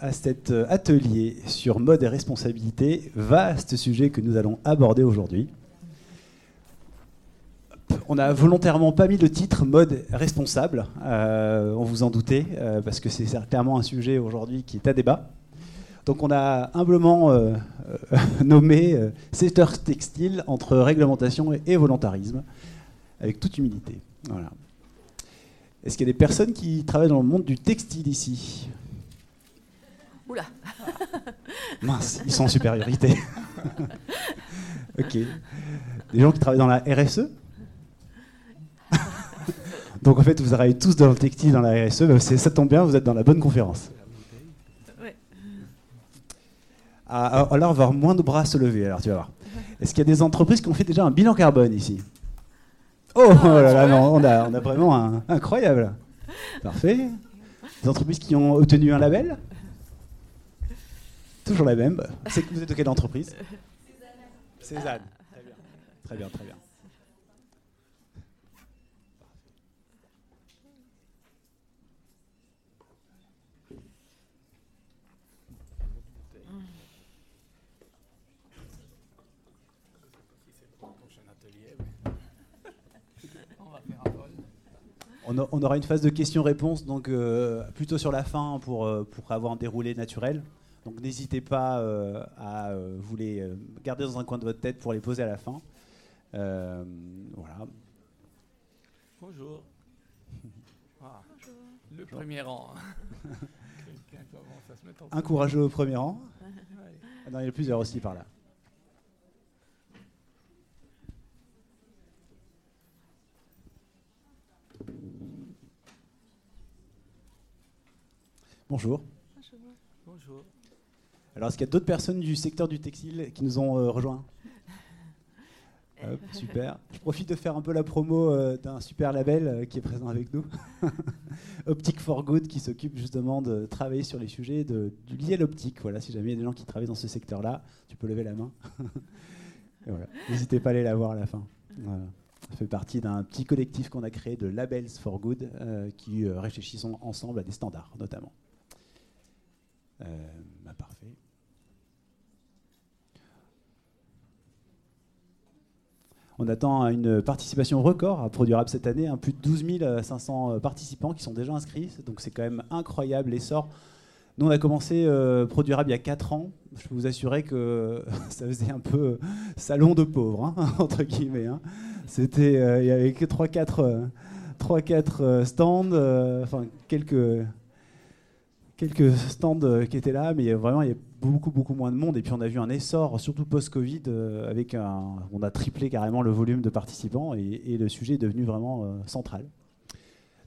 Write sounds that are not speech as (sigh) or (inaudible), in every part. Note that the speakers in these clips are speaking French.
à cet euh, atelier sur mode et responsabilité, vaste sujet que nous allons aborder aujourd'hui. On n'a volontairement pas mis le titre mode responsable, euh, on vous en doutait, euh, parce que c'est clairement un sujet aujourd'hui qui est à débat. Donc on a humblement (laughs) nommé secteur textile entre réglementation et, et volontarisme, avec toute humilité. Voilà. Est-ce qu'il y a des personnes qui travaillent dans le monde du textile ici? Oula. (laughs) Mince, ils sont en supériorité. (laughs) ok. Des gens qui travaillent dans la RSE (laughs) Donc en fait, vous travaillez tous dans le textile, dans la RSE. Ben, ça tombe bien, vous êtes dans la bonne conférence. Ouais. Ah, alors, alors, on va avoir moins de bras à se lever, alors tu vas voir. Est-ce qu'il y a des entreprises qui ont fait déjà un bilan carbone ici? Oh, oh là là, non, on a, on a vraiment un incroyable. Parfait. Des entreprises qui ont obtenu un label? Toujours la même. C'est que vous êtes de quelle entreprise Cézanne. Très bien. Très bien, très bien. On aura une phase de questions-réponses, donc euh, plutôt sur la fin pour, euh, pour avoir un déroulé naturel. Donc n'hésitez pas euh, à euh, vous les euh, garder dans un coin de votre tête pour les poser à la fin. Euh, voilà. Bonjour. (laughs) Ah, le premier rang. (laughs) Quelqu'un commence à se mettre en Un courageux au premier rang. Ah non, il y en a plusieurs aussi par là. Bonjour. Bonjour. Alors, est-ce qu'il y a d'autres personnes du secteur du textile qui nous ont euh, rejoints (laughs) Hop, Super. Je profite de faire un peu la promo euh, d'un super label euh, qui est présent avec nous. (laughs) Optic for Good, qui s'occupe justement de travailler sur les sujets de, du lié à l'optique. Voilà, si jamais il y a des gens qui travaillent dans ce secteur-là, tu peux lever la main. (laughs) Voilà. N'hésitez pas à aller la voir à la fin. Voilà. Ça fait partie d'un petit collectif qu'on a créé de Labels for Good, qui réfléchissons ensemble à des standards, notamment. Bah, parfait. On attend une participation record à Produrable cette année, hein, plus de 12 500 euh, participants qui sont déjà inscrits, donc c'est quand même incroyable l'essor. Nous, on a commencé euh, Produrable il y a 4 ans. Je peux vous assurer que (laughs) ça faisait un peu euh, salon de pauvres, hein, (laughs) entre guillemets. hein. C'était, euh, il y avait que 3-4 euh, stands, enfin quelques, quelques stands qui étaient là, mais vraiment il y beaucoup beaucoup moins de monde. Et puis on a vu un essor, surtout post-Covid, euh, avec un, on a triplé carrément le volume de participants et, le sujet est devenu vraiment euh, central.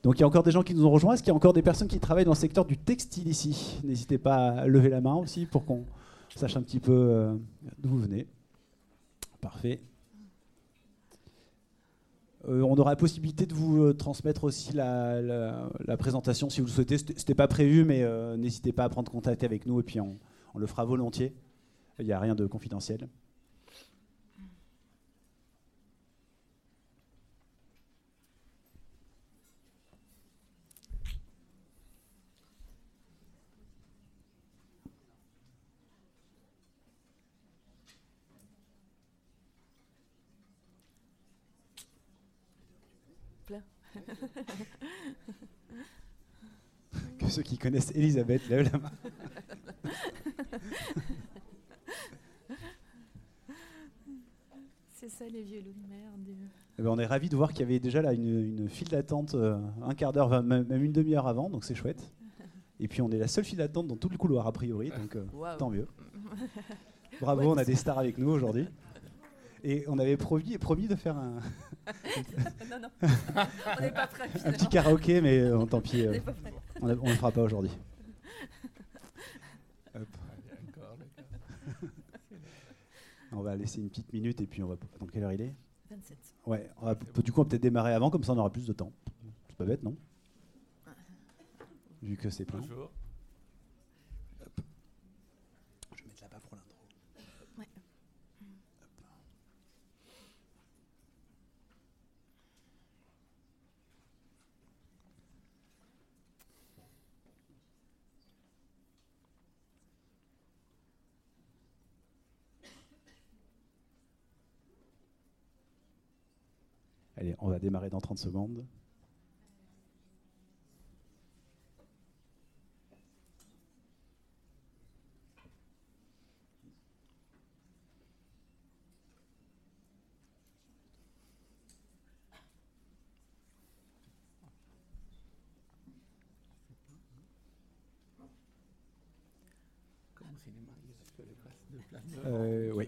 Donc il y a encore des gens qui nous ont rejoints. Est-ce qu'il y a encore des personnes qui travaillent dans le secteur du textile ici? N'hésitez pas à lever la main aussi pour qu'on sache un petit peu euh, d'où vous venez. Parfait. On aura la possibilité de vous transmettre aussi la, présentation si vous le souhaitez. C'était c'était pas prévu, mais n'hésitez pas à prendre contact avec nous et puis on, on le fera volontiers. Il n'y a rien de confidentiel. (laughs) Que ceux qui connaissent Elisabeth lèvent la main. (laughs) C'est ça les. Eh ben, on est ravis de voir qu'il y avait déjà là une, une file d'attente euh, un quart d'heure, même une demi-heure avant, donc c'est chouette. Et puis on est la seule file d'attente dans tout le couloir a priori, donc euh, tant mieux. (laughs) Bravo, Ouais, on a des stars avec nous aujourd'hui. Et on avait promis, promis de faire un, (laughs) non, non, (laughs) on n'est pas prêts. un petit karaoké, mais euh, tant pis, on ne le fera pas aujourd'hui. On va laisser une petite minute et puis on va. Dans quelle heure il est? 27. Ouais, on va- du coup on va peut-être démarrer avant, comme ça on aura plus de temps. C'est pas bête, non? Vu que c'est plein. Bonjour. On va démarrer dans 30 secondes. Euh, oui.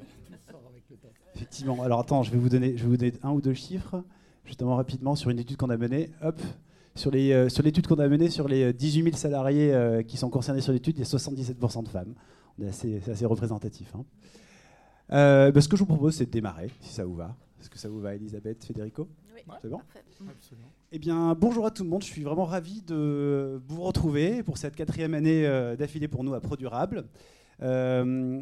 Effectivement. Alors attends, je vais vous donner, je vais vous donner un ou deux chiffres, justement rapidement sur une étude qu'on a menée. Hop, sur les euh, sur l'étude qu'on a menée sur les 18 000 salariés euh, qui sont concernés sur l'étude, il y a 77% de femmes. On est assez, assez représentatif. Hein. Euh, bah, ce que je vous propose, c'est de démarrer, si ça vous va. Est-ce que ça vous va, Elisabeth, Federico? Oui. C'est bon? Absolument. Eh bien, bonjour à tout le monde. Je suis vraiment ravi de vous retrouver pour cette quatrième année d'affilée pour nous à ProDurable. Euh,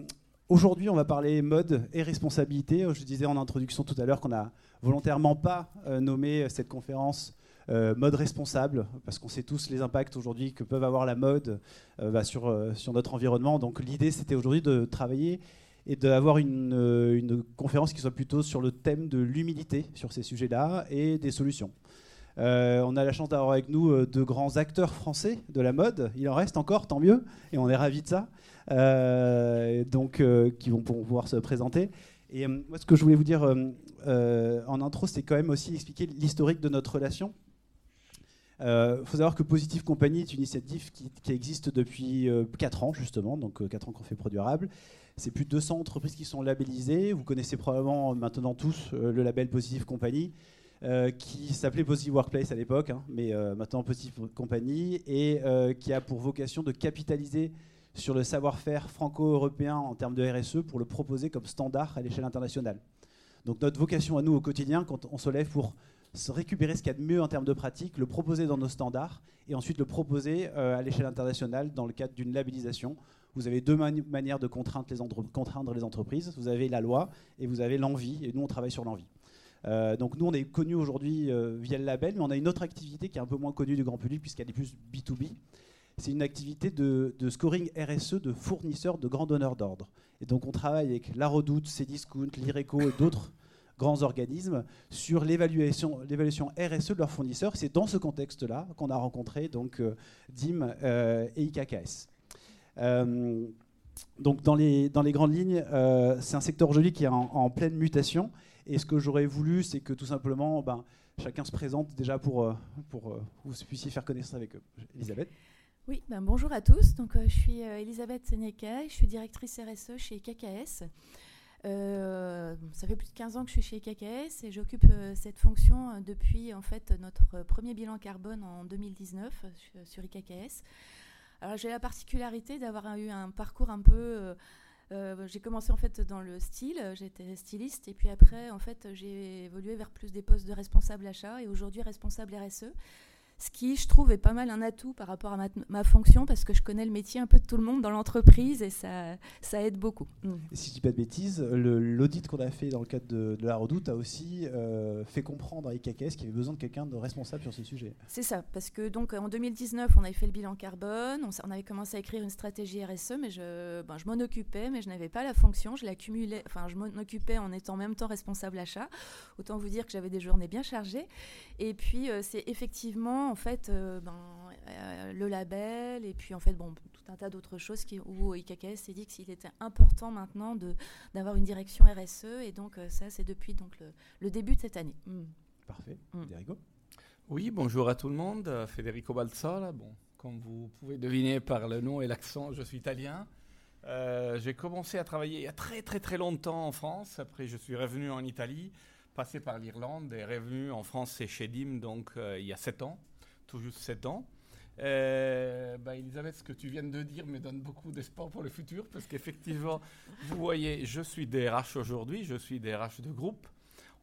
Aujourd'hui, on va parler mode et responsabilité. Je disais en introduction tout à l'heure qu'on n'a volontairement pas euh, nommé cette conférence euh, mode responsable, parce qu'on sait tous les impacts aujourd'hui que peuvent avoir la mode euh, bah, sur, sur notre environnement. Donc l'idée, c'était aujourd'hui de travailler et d'avoir une, une, conférence qui soit plutôt sur le thème de l'humilité sur ces sujets-là et des solutions. on a la chance d'avoir avec nous de grands acteurs français de la mode. Il en reste encore, tant mieux, et on est ravis de ça. Euh, donc, euh, qui vont pouvoir se présenter. Et euh, moi, ce que je voulais vous dire en intro, c'est quand même aussi expliquer l'historique de notre relation. Il faut savoir que Positive Company est une initiative qui, existe depuis 4 ans, justement, donc 4 ans qu'on fait Produirable. C'est plus de 200 entreprises qui sont labellisées. Vous connaissez probablement maintenant tous le label Positive Company, qui s'appelait Positive Workplace à l'époque, hein, mais maintenant Positive Company, et qui a pour vocation de capitaliser sur le savoir-faire franco-européen en termes de RSE pour le proposer comme standard à l'échelle internationale. Donc notre vocation à nous au quotidien, quand on se lève pour se récupérer ce qu'il y a de mieux en termes de pratique, le proposer dans nos standards et ensuite le proposer euh, à l'échelle internationale dans le cadre d'une labellisation. Vous avez deux manières de contraindre les, entreprises. Vous avez la loi et vous avez l'envie. Et nous, on travaille sur l'envie. Euh, donc nous, on est connus aujourd'hui euh, via le label, mais on a une autre activité qui est un peu moins connue du grand public puisqu'elle est plus B2B c'est une activité de, scoring RSE de fournisseurs de grands donneurs d'ordre. Et donc on travaille avec La Redoute, Cdiscount, l'IRECO et d'autres (laughs) grands organismes sur l'évaluation, RSE de leurs fournisseurs. C'est dans ce contexte-là qu'on a rencontré donc euh, DIM euh, et IKKS. Euh, donc dans les, grandes lignes, c'est un secteur aujourd'hui qui est en, pleine mutation. Et ce que j'aurais voulu, c'est que tout simplement, ben, chacun se présente déjà pour, que vous puissiez faire connaissance avec. Elisabeth? Oui, ben bonjour à tous. Donc, euh, je suis euh, Elisabeth Seneca, je suis directrice RSE chez KKS. Euh, ça fait plus de 15 ans que je suis chez KKS et j'occupe cette fonction depuis en fait notre premier bilan carbone en 2019 sur IKKS. Alors j'ai la particularité d'avoir eu un parcours un peu j'ai commencé en fait dans le style, j'étais styliste et puis après en fait j'ai évolué vers plus des postes de responsable achat et aujourd'hui responsable RSE ce qui, je trouve, est pas mal un atout par rapport à ma, fonction parce que je connais le métier un peu de tout le monde dans l'entreprise et ça, ça aide beaucoup. Mm. Et si je dis pas de bêtises, l'audit qu'on a fait dans le cadre de, la Redoute a aussi euh, fait comprendre à IKKS qu'il y avait besoin de quelqu'un de responsable sur ce sujet. C'est ça, parce que donc en 2019, on avait fait le bilan carbone, on, avait commencé à écrire une stratégie RSE, mais je, ben, je m'en occupais, mais je n'avais pas la fonction, je l'accumulais, enfin je m'en occupais en étant en même temps responsable achat. Autant vous dire que j'avais des journées bien chargées. Et puis euh, c'est effectivement en fait euh, ben, euh, le label et puis en fait bon tout un tas d'autres choses qui, où IKKS s'est dit qu'il était important maintenant d'avoir une direction RSE et donc euh, ça c'est depuis donc le, début de cette année. Mm. Parfait. Mm. Federico Oui, bonjour à tout le monde. Federico Balzola. Bon, comme vous pouvez deviner par le nom et l'accent, je suis italien. j'ai commencé à travailler il y a très très très longtemps en France. Après, je suis revenu en Italie, passé par l'Irlande et revenu en France chez DIM donc il y a sept ans tout juste 7 ans. Euh, bah, Elisabeth, ce que tu viens de dire me donne beaucoup d'espoir pour le futur parce qu'effectivement, (laughs) vous voyez, je suis DRH aujourd'hui, je suis DRH de groupe.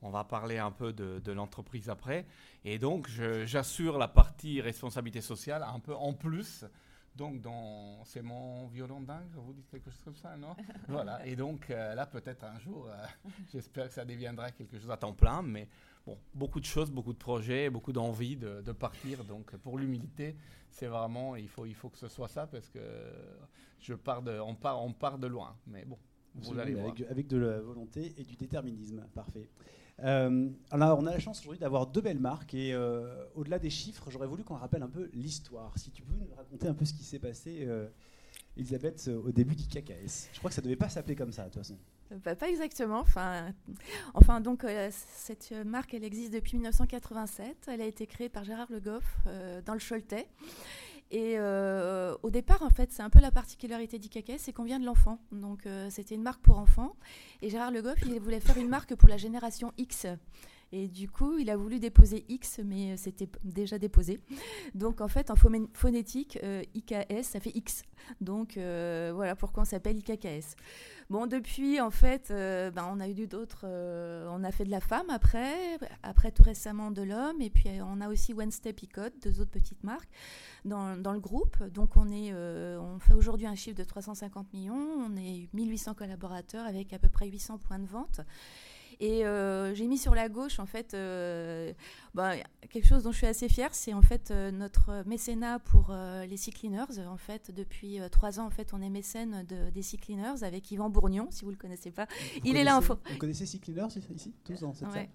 On va parler un peu de, de l'entreprise après. Et donc, j'assure la partie responsabilité sociale un peu en plus donc, dans... c'est mon violon dingue, vous dites quelque chose comme ça, non? (laughs) Voilà. Et donc, euh, là, peut-être un jour, euh, (laughs) j'espère que ça deviendra quelque chose à temps plein. Mais bon, beaucoup de choses, beaucoup de projets, beaucoup d'envie de, partir. Donc, pour l'humilité, c'est vraiment, il faut, il faut que ce soit ça parce que je pars de, on, part, on part de loin. Mais bon, Vous allez voir. Avec, avec de la volonté et du déterminisme. Parfait. Euh, alors, on a la chance aujourd'hui d'avoir deux belles marques et euh, au-delà des chiffres, j'aurais voulu qu'on rappelle un peu l'histoire. Si tu peux nous raconter un peu ce qui s'est passé, euh, Elisabeth, au début d'IKKS. Je crois que ça devait pas s'appeler comme ça, de toute façon. Bah, pas exactement. Enfin, donc euh, cette marque, elle existe depuis 1987. Elle a été créée par Gérard Le Goff euh, dans le Choletais. Et euh, au départ, en fait, c'est un peu la particularité d'IKK, c'est qu'on vient de l'enfant. Donc, c'était une marque pour enfants. Et Gérard Le Goff, il voulait faire une marque pour la génération X. Et du coup, il a voulu déposer X, mais c'était p- déjà déposé. Donc, en fait, en phonétique, euh, IKS, ça fait X. Donc, euh, voilà pourquoi on s'appelle IKKS. Bon, depuis, en fait, euh, ben, on a eu d'autres. euh, on a fait de la femme après, après tout récemment de l'homme, et puis euh, on a aussi Wednesday Picot, deux autres petites marques dans, dans le groupe. Donc, on, est, euh, on fait aujourd'hui un chiffre de 350 millions. On est 1800 collaborateurs avec à peu près 800 points de vente. Et euh, j'ai mis sur la gauche, en fait, euh, bah, quelque chose dont je suis assez fière, c'est en fait euh, notre mécénat pour euh, les Sea Cleaners. En fait, depuis euh, trois ans, en fait, on est mécène de, des Sea Cleaners avec Yvan Bourgnon, si vous le connaissez pas. Vous Il est là, en. Vous connaissez Sea Cleaners ici, tous dans cette Ouais.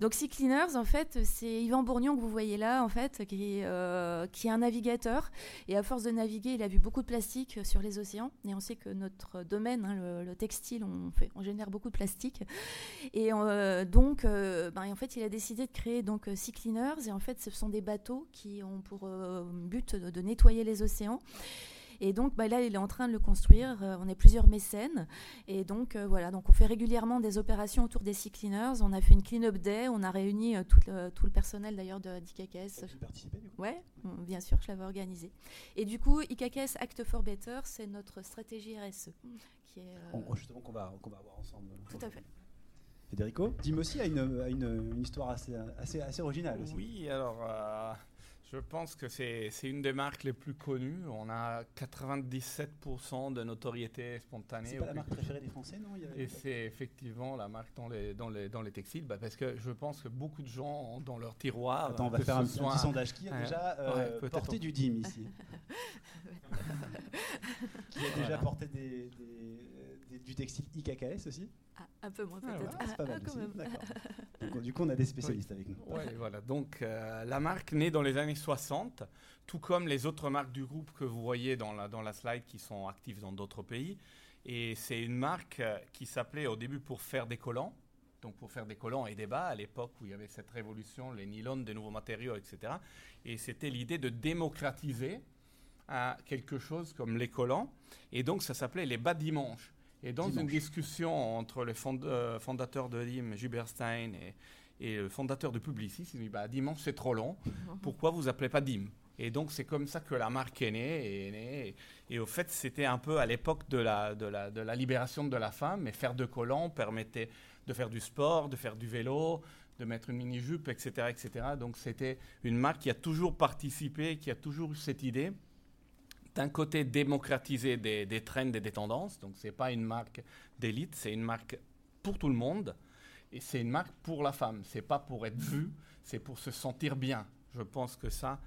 Donc Sea Cleaners, en fait, c'est Yvan Bourgnon que vous voyez là, en fait, qui est, qui est un navigateur. Et à force de naviguer, il a vu beaucoup de plastique sur les océans. Et on sait que notre domaine, hein, le, le textile, on, fait, on génère beaucoup de plastique. Et donc, ben, en fait, il a décidé de créer donc Sea Cleaners. Et en fait, ce sont des bateaux qui ont pour euh, but de, de nettoyer les océans. Et donc bah, là, il est en train de le construire. Euh, on est plusieurs mécènes. Et donc euh, voilà, donc on fait régulièrement des opérations autour des Sea Cleaners. On a fait une clean-up day. On a réuni euh, tout, le, tout le personnel d'ailleurs de d'IKKS. Ouais, bien sûr, je l'avais organisé. Et du coup, IKKS Act for Better, c'est notre stratégie RSE. Qui est, On- Justement, qu'on va, qu'on va voir ensemble. Tout à fait. Federico, Dim aussi a une, a une, une histoire assez, assez, assez originale aussi. Oui, alors euh, je pense que c'est une des marques les plus connues. On a 97% de notoriété spontanée. C'est pas la marque préférée des Français, non? Il y avait- Et c'est effectivement la marque dans les, dans les, dans les textiles, bah, parce que je pense que beaucoup de gens ont dans leur tiroir. Attends, on va faire un, petit- un soit- petit sondage. Qui a déjà euh, Ouais, porté on- du DIM ici? (laughs) Qui a déjà Voilà. porté des- du textile IKKS aussi ah, un peu moins Ah, peut-être. Ah, c'est pas Ah, mal quand aussi. même. (laughs) Donc, du coup, on a des spécialistes avec nous. Ouais, voilà. Donc, euh, la marque née dans les années 60, tout comme les autres marques du groupe que vous voyez dans la, dans la slide qui sont actives dans d'autres pays. Et c'est une marque euh, qui s'appelait au début pour faire des collants. Donc, pour faire des collants et des bas, à l'époque où il y avait cette révolution, les nylons, des nouveaux matériaux, etc. Et c'était l'idée de démocratiser euh, quelque chose comme les collants. Et donc, ça s'appelait les bas dimanches. Et dans Dimanche. une discussion entre le fond- euh, fondateur de Lim, Gilbert Stein, et, et le fondateur de Publicis, il dit bah, Dimanche, c'est trop long. (laughs) Pourquoi vous appelez pas Dim? Et donc, c'est comme ça que la marque est née. Et, est née. et, et au fait, c'était un peu à l'époque de la, de, la, de la libération de la femme. Mais faire de collants permettait de faire du sport, de faire du vélo, de mettre une mini-jupe, etc., etc. Donc, c'était une marque qui a toujours participé, qui a toujours eu cette idée d'un côté démocratiser des, des trends et des tendances. Donc, ce n'est pas une marque d'élite, c'est une marque pour tout le monde. Et c'est une marque pour la femme. C'est pas pour être vue, c'est pour se sentir bien. Je pense que ça.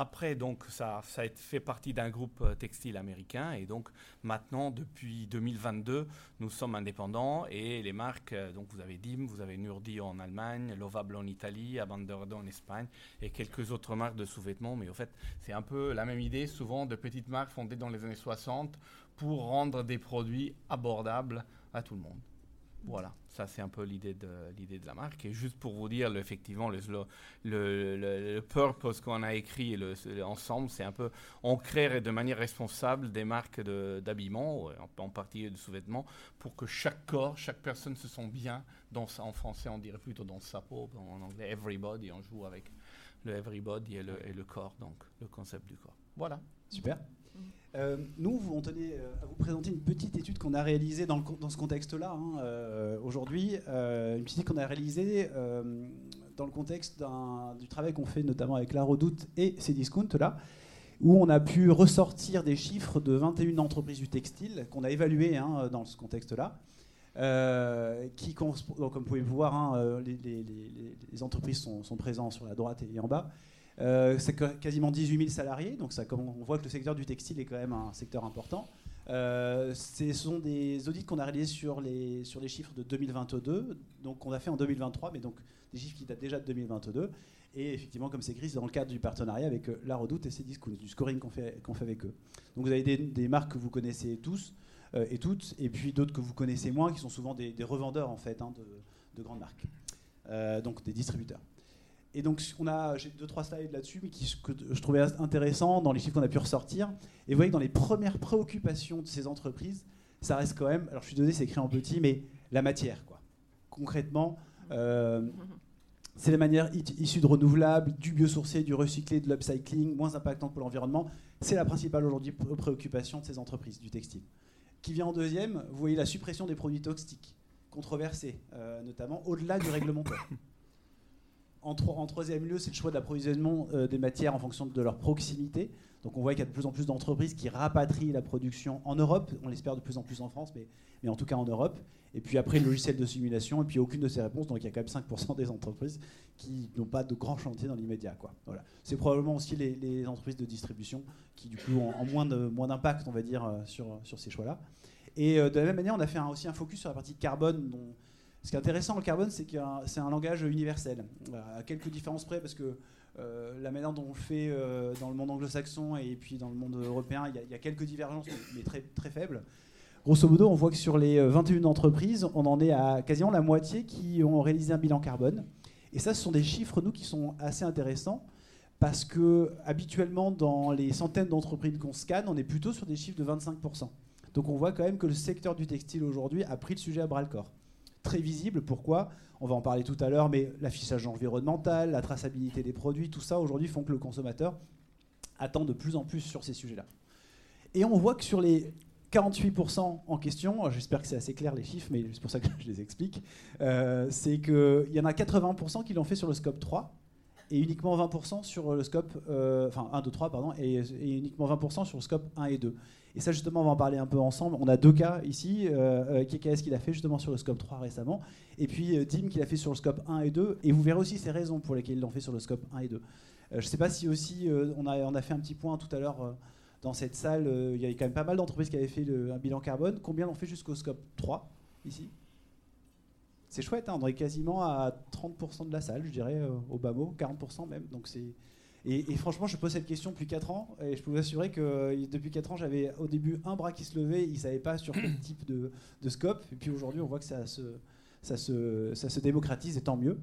Après, donc, ça, a fait partie d'un groupe euh, textile américain. Et donc, maintenant, depuis 2022, nous sommes indépendants. Et les marques, euh, vous avez Dim, vous avez Nurdi en Allemagne, Lovable en Italie, Abanderdo en Espagne et quelques autres marques de sous-vêtements. Mais au fait, c'est un peu la même idée, souvent de petites marques fondées dans les années 60 pour rendre des produits abordables à tout le monde. Voilà, ça c'est un peu l'idée de, l'idée de la marque. Et juste pour vous dire, le- effectivement, le, le, le- le purpose qu'on a écrit le- le- ensemble, c'est un peu on crée de manière responsable des marques de- d'habillement, en, en particulier de sous-vêtements, pour que chaque corps, chaque personne se sent bien. Dans, en français, on dirait plutôt dans sa peau, en anglais, everybody, on joue avec le everybody et le, et le corps, donc le concept du corps. Voilà. Super. Euh, nous, on tenait euh, à vous présenter une petite étude qu'on a réalisée dans, ce contexte-là hein, euh, aujourd'hui. Euh, une petite étude qu'on a réalisée dans le contexte du travail qu'on fait notamment avec La Redoute et Cdiscount, là, où on a pu ressortir des chiffres de 21 entreprises du textile qu'on a évaluées hein, dans ce contexte-là. Qui comme vous pouvez le voir, hein, les entreprises sont, sont présentes sur la droite et en bas. Euh, c'est quasiment 18 000 salariés, donc ça, comme on voit que le secteur du textile est quand même un secteur important. Euh, ce sont des audits qu'on a réalisés sur les, sur les chiffres de 2022, donc on a fait en 2023, mais donc des chiffres qui datent déjà de 2022. Et effectivement, comme c'est écrit, c'est dans le cadre du partenariat avec La Redoute et Cdiscount, du scoring qu'on fait, qu'on fait avec eux. Donc vous avez des, marques que vous connaissez tous et toutes, et puis d'autres que vous connaissez moins, qui sont souvent des, revendeurs en fait hein, de, grandes marques, donc des distributeurs. Et donc, on a, j'ai deux, trois slides là-dessus, mais qui, que je trouvais intéressant dans les chiffres qu'on a pu ressortir. Et vous voyez dans les premières préoccupations de ces entreprises, ça reste quand même, alors je suis donné, c'est écrit en petit, mais la matière, quoi. Concrètement, euh, c'est la manière issue de renouvelables, du biosourcé, du recyclé, de l'upcycling, moins impactant pour l'environnement. C'est la principale aujourd'hui préoccupation de ces entreprises du textile. Qui vient en deuxième, vous voyez la suppression des produits toxiques, controversés, euh, notamment au-delà du réglementaire. En, troisième lieu, c'est le choix d'approvisionnement euh, des matières en fonction de leur proximité. Donc on voit qu'il y a de plus en plus d'entreprises qui rapatrient la production en Europe. On l'espère de plus en plus en France, mais, en tout cas en Europe. Et puis après, le logiciel de simulation, et puis aucune de ces réponses. Donc il y a quand même 5% des entreprises qui n'ont pas de grands chantiers dans l'immédiat. Voilà. C'est probablement aussi les, entreprises de distribution qui, du coup, ont, moins d'impact, on va dire, euh, sur, ces choix-là. Et euh, de la même manière, on a fait aussi un focus sur la partie carbone, ce qui est intéressant le carbone, c'est que c'est un langage universel, à quelques différences près, parce que euh, la manière dont on le fait euh, dans le monde anglo-saxon et puis dans le monde européen, il y, a quelques divergences, mais très, très faibles. Grosso modo, on voit que sur les 21 entreprises, on en est à quasiment la moitié qui ont réalisé un bilan carbone. Et ça, ce sont des chiffres, nous, qui sont assez intéressants, parce que habituellement, dans les centaines d'entreprises qu'on scanne, on est plutôt sur des chiffres de 25%. Donc on voit quand même que le secteur du textile aujourd'hui a pris le sujet à bras le corps très visible. Pourquoi? On va en parler tout à l'heure, mais l'affichage environnemental, la traçabilité des produits, tout ça aujourd'hui font que le consommateur attend de plus en plus sur ces sujets-là. Et on voit que sur les 48% en question, j'espère que c'est assez clair les chiffres, mais c'est pour ça que (laughs) je les explique, euh, c'est qu'il y en a 80% qui l'ont fait sur le scope 3 et uniquement 20% sur le scope, euh, enfin 1, 2, 3, pardon, et, uniquement 20% sur le scope 1 et 2. Et ça, justement, on va en parler un peu ensemble. On a deux cas ici. Euh, euh KKS qui l'a fait justement sur le scope 3 récemment. Et puis euh, Dim qui l'a fait sur le scope 1 et 2. Et vous verrez aussi ces raisons pour lesquelles ils l'ont fait sur le scope 1 et 2. Euh, je ne sais pas si aussi, on, a, on a fait un petit point tout à l'heure dans cette salle. Il y a quand même pas mal d'entreprises qui avaient fait un bilan carbone. Combien l'ont fait jusqu'au scope 3 ici? C'est chouette, hein, on est quasiment à 30% de la salle, je dirais, au bas mot, 40% même. Donc c'est et, franchement, je pose cette question depuis 4 ans, et je peux vous assurer que euh, depuis 4 ans, j'avais au début un bras qui se levait, il ne savait pas sur quel type de, scope, et puis aujourd'hui, on voit que ça se, ça, se, ça se démocratise, et tant mieux.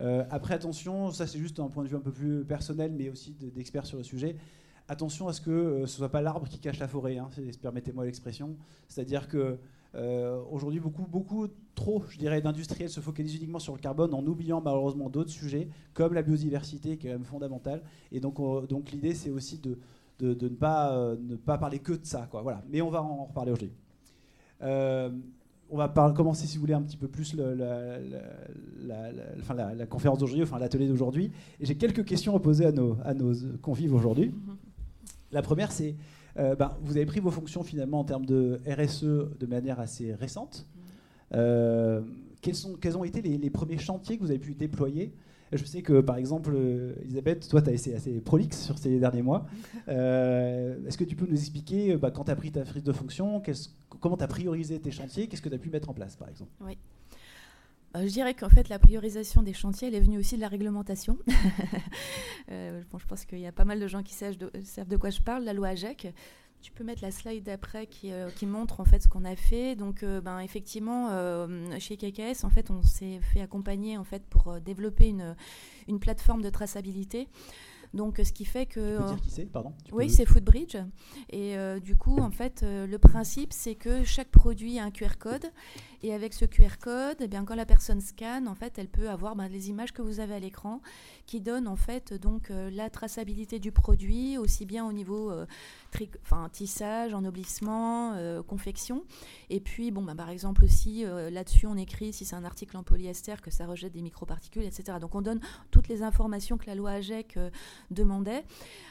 Euh, après, attention, ça c'est juste un point de vue un peu plus personnel, mais aussi d'experts sur le sujet. Attention à ce que euh, ce ne soit pas l'arbre qui cache la forêt, hein, permettez-moi l'expression. C'est-à-dire que euh, aujourd'hui, beaucoup, beaucoup trop, je dirais, d'industriels se focalisent uniquement sur le carbone en oubliant malheureusement d'autres sujets, comme la biodiversité, qui est quand même fondamentale. Et donc, l'idée, c'est aussi de, ne, pas, euh, ne pas parler que de ça. Quoi. Voilà. Mais on va en reparler aujourd'hui. On va commencer, si vous voulez, un petit peu plus la, la, conférence d'aujourd'hui, enfin l'atelier d'aujourd'hui. J'ai quelques questions à poser à nos, à nos convives aujourd'hui. Mm-hmm. La première, c'est euh, ben, vous avez pris vos fonctions finalement en termes de RSE de manière assez récente. Euh, quels, sont, quels, ont été les, premiers chantiers que vous avez pu déployer? Je sais que par exemple, Elisabeth, toi tu as été assez prolixe sur ces derniers mois. (laughs) Euh, est-ce que tu peux nous expliquer bah, quand tu as pris ta frise de fonction, comment tu as priorisé tes chantiers, qu'est-ce que tu as pu mettre en place par exemple? Oui. Je dirais qu'en fait, la priorisation des chantiers, elle est venue aussi de la réglementation. (laughs) euh, bon, je pense qu'il y a pas mal de gens qui savent de, savent de quoi je parle. La loi AGEC, tu peux mettre la slide d'après qui, euh, qui, montre en fait ce qu'on a fait. Donc, euh, ben, effectivement, euh, chez KKS, en fait, on s'est fait accompagner en fait pour développer une, une plateforme de traçabilité. Donc, ce qui fait que. Tu peux dire qui c'est, pardon? Oui, c'est Foodbridge. Et du coup, en fait, le principe, c'est que chaque produit a un QR code. Et avec ce QR code, eh bien, quand la personne scanne, en fait, elle peut avoir ben, les images que vous avez à l'écran qui donnent en fait donc la traçabilité du produit, aussi bien au niveau enfin, tissage, ennoblissement, euh, confection. Et puis, bon, bah, par exemple aussi, euh, là-dessus, on écrit si c'est un article en polyester que ça rejette des microparticules, etc. Donc, on donne toutes les informations que la loi AGEC euh, demandait.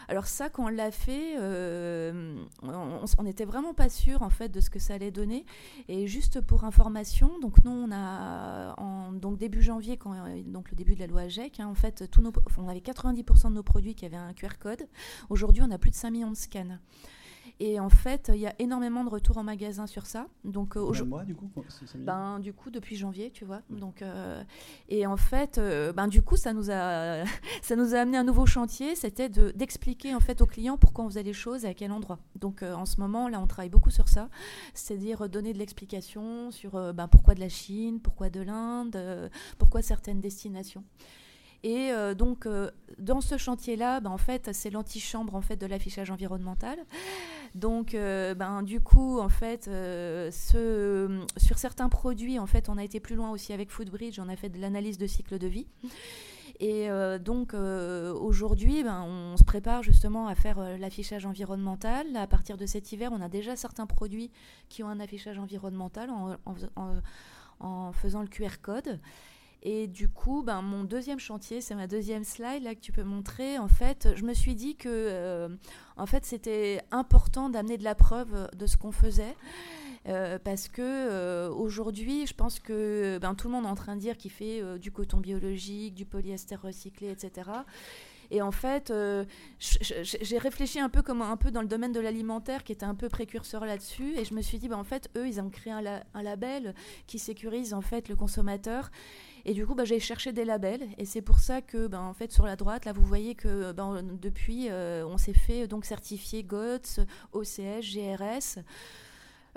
Alors ça, quand on l'a fait, on n'était vraiment pas sûr en fait de ce que ça allait donner. Et juste pour information, donc nous, on a donc début janvier, quand donc le début de la loi AGEC, hein, on avait 90% de nos produits qui avaient un QR code. Aujourd'hui, on a plus de 5 millions de scans. Et en fait, il y a énormément de retours en magasin sur ça. Donc, moi, du coup ben, Du coup, depuis janvier, tu vois. Donc, et en fait, ben, du coup, ça nous, a (laughs) ça nous a amené un nouveau chantier. C'était d'expliquer en fait aux clients pourquoi on faisait les choses et à quel endroit. Donc, en ce moment, là, on travaille beaucoup sur ça. C'est-à-dire donner de l'explication sur ben, pourquoi de la Chine, pourquoi de l'Inde, pourquoi certaines destinations. Et euh, donc, euh, dans ce chantier-là, ben, en fait, c'est l'antichambre en fait, de l'affichage environnemental. Donc, euh, ben, du coup, en fait, sur certains produits, en fait, on a été plus loin aussi avec Foodbridge. On a fait de l'analyse de cycle de vie. Et donc aujourd'hui, ben, on se prépare justement à faire l'affichage environnemental. À partir de cet hiver, on a déjà certains produits qui ont un affichage environnemental en, en faisant le QR code. Et du coup, ben, mon deuxième chantier, c'est ma deuxième slide là que tu peux montrer. En fait, je me suis dit que euh, en fait, c'était important d'amener de la preuve de ce qu'on faisait. Euh, parce que euh, aujourd'hui, je pense que ben, tout le monde est en train de dire qu'il fait du coton biologique, du polyester recyclé, etc. Et en fait, j'ai réfléchi un peu comme un peu dans le domaine de l'alimentaire, qui était un peu précurseur là-dessus, et je me suis dit, ben, en fait, eux, ils ont créé un, un, label qui sécurise en fait le consommateur et du coup, bah, j'ai cherché des labels. Et c'est pour ça que, ben, en fait, sur la droite, là, vous voyez que ben, depuis, euh, on s'est fait donc certifier GOTS, OCS, GRS.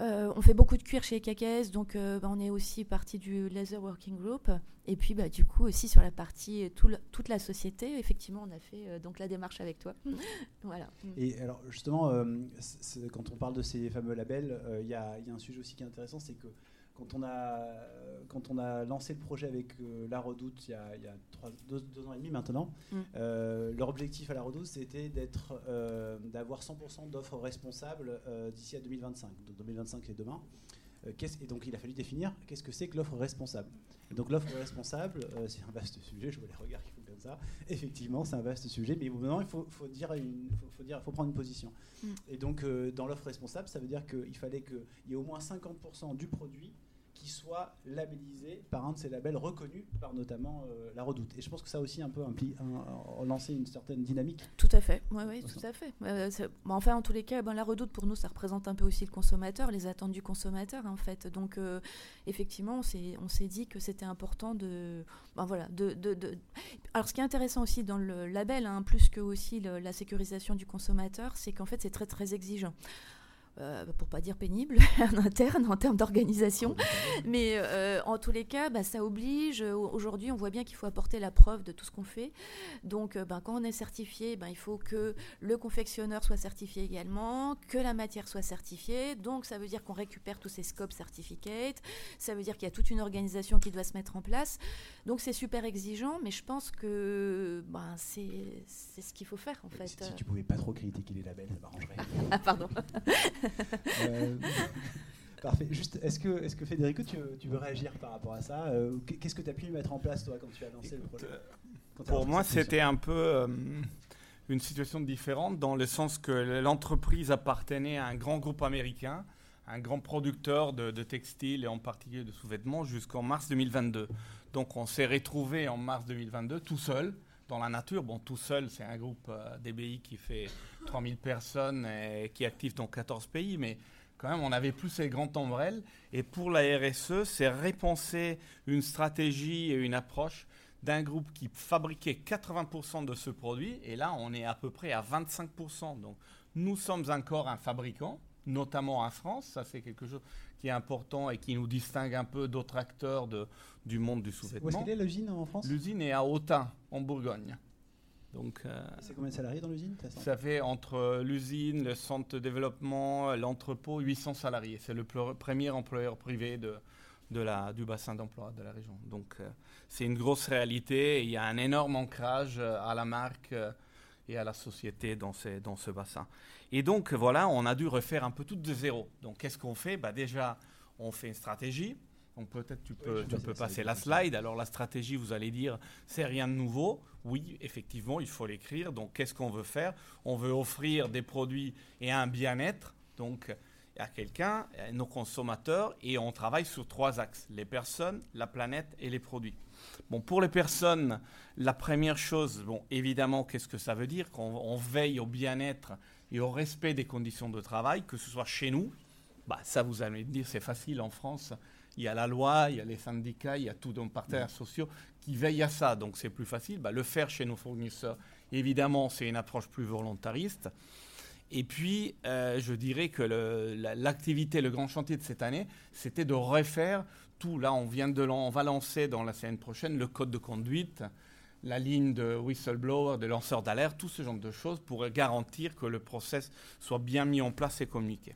Euh, on fait beaucoup de cuir chez KKS, donc euh, ben, on est aussi partie du Laser Working Group. Et puis, bah, du coup, aussi sur la partie toute la société, effectivement, on a fait donc la démarche avec toi. (laughs) voilà. Et alors, justement, quand on parle de ces fameux labels, il y, a un sujet aussi qui est intéressant, c'est que quand on a, quand on a lancé le projet avec euh, La Redoute il y a, il y a deux, ans et demi maintenant, mm. euh, leur objectif à La Redoute, c'était d'être, euh, d'avoir 100% d'offres responsables d'ici à 2025. Donc 2025, c'est demain. et donc il a fallu définir qu'est-ce que c'est que l'offre responsable. Et donc l'offre responsable, c'est un vaste sujet, je vois les regards qui font comme ça. Effectivement, c'est un vaste sujet, mais maintenant il faut, faut dire une, faut, dire, faut prendre une position. Mm. Et donc dans l'offre responsable, ça veut dire qu'il fallait qu'il y ait au moins 50% du produit qui soit labellisé par un de ces labels reconnus par notamment euh, la Redoute. Et je pense que ça aussi un peu impli lancé une certaine dynamique. Tout à fait, oui, oui, tout à fait. Euh, enfin, en tous les cas, ben, la Redoute pour nous, ça représente un peu aussi le consommateur, les attentes du consommateur en fait. Donc, euh, effectivement, on s'est dit que c'était important de, ben, voilà, de, de, de, Alors, ce qui est intéressant aussi dans le label, hein, plus que aussi la sécurisation du consommateur, c'est qu'en fait, c'est très très exigeant. Euh, pour pas dire pénible, (laughs) en interne, en termes d'organisation. Mais euh, en tous les cas, bah, ça oblige. Aujourd'hui, on voit bien qu'il faut apporter la preuve de tout ce qu'on fait. Donc, euh, bah, quand on est certifié, bah, il faut que le confectionneur soit certifié également, que la matière soit certifiée. Donc, ça veut dire qu'on récupère tous ces scopes certificates. Ça veut dire qu'il y a toute une organisation qui doit se mettre en place. Donc, c'est super exigeant, mais je pense que bah, c'est ce qu'il faut faire, en fait. Si, si tu pouvais pas trop critiquer les labels, ça m'arrangerait. (laughs) ah, pardon. (laughs) Euh, (laughs) parfait. Juste, est-ce que, est que Federico, tu, tu, veux réagir par rapport à ça euh, Qu'est-ce que tu as pu mettre en place, toi, quand tu as lancé le projet Pour moi, c'était un peu euh, une situation différente, dans le sens que l'entreprise appartenait à un grand groupe américain, un grand producteur de, de textiles et en particulier de sous-vêtements, jusqu'en mars 2022. Donc, on s'est retrouvé en mars 2022 tout seul dans la nature. Bon, tout seul, c'est un groupe DBI qui fait 3000 personnes et qui est actif dans 14 pays, mais quand même, on n'avait plus ces grands ombrelles. Et pour la RSE, c'est repenser une stratégie et une approche d'un groupe qui fabriquait 80% de ce produit, et là, on est à peu près à 25%. Donc, nous sommes encore un fabricant, notamment en France. Ça, c'est quelque chose qui est important et qui nous distingue un peu d'autres acteurs de, du monde du sous-vêtement. Où est-ce qu'elle est l'usine en France? L'usine est à Autun, en Bourgogne. Donc, euh, c'est combien de salariés dans l'usine Ça fait entre l'usine, le centre de développement, l'entrepôt, 800 salariés. C'est le premier employeur privé de, de la, du bassin d'emploi de la région. Donc euh, c'est une grosse réalité. il y a un énorme ancrage euh, à la marque et à la société dans, ces, dans ce bassin. Et donc voilà, on a dû refaire un peu tout de zéro. Donc qu'est-ce qu'on fait? Bah, Déjà, on fait une stratégie. Donc peut-être tu peux, tu peux passer la slide. Alors la stratégie, vous allez dire, c'est rien de nouveau. Oui, effectivement, il faut l'écrire. Donc qu'est-ce qu'on veut faire? On veut offrir des produits et un bien-être. Donc à quelqu'un, nos consommateurs, et on travaille sur trois axes les personnes, la planète et les produits. Bon, pour les personnes, la première chose, bon, évidemment, qu'est-ce que ça veut dire Qu'on on veille au bien-être et au respect des conditions de travail, que ce soit chez nous, bah, ça vous allez me dire, c'est facile en France. Il y a la loi, il y a les syndicats, il y a tous nos partenaires sociaux qui veillent à ça, donc c'est plus facile. Bah, le faire chez nos fournisseurs, évidemment, c'est une approche plus volontariste. Et puis, euh, je dirais que l'activité, le, grand chantier de cette année, c'était de refaire tout. Là, on vient de on va lancer dans la semaine prochaine le code de conduite, la ligne de whistleblower, de lanceur d'alerte, tout ce genre de choses pour garantir que le process soit bien mis en place et communiqué.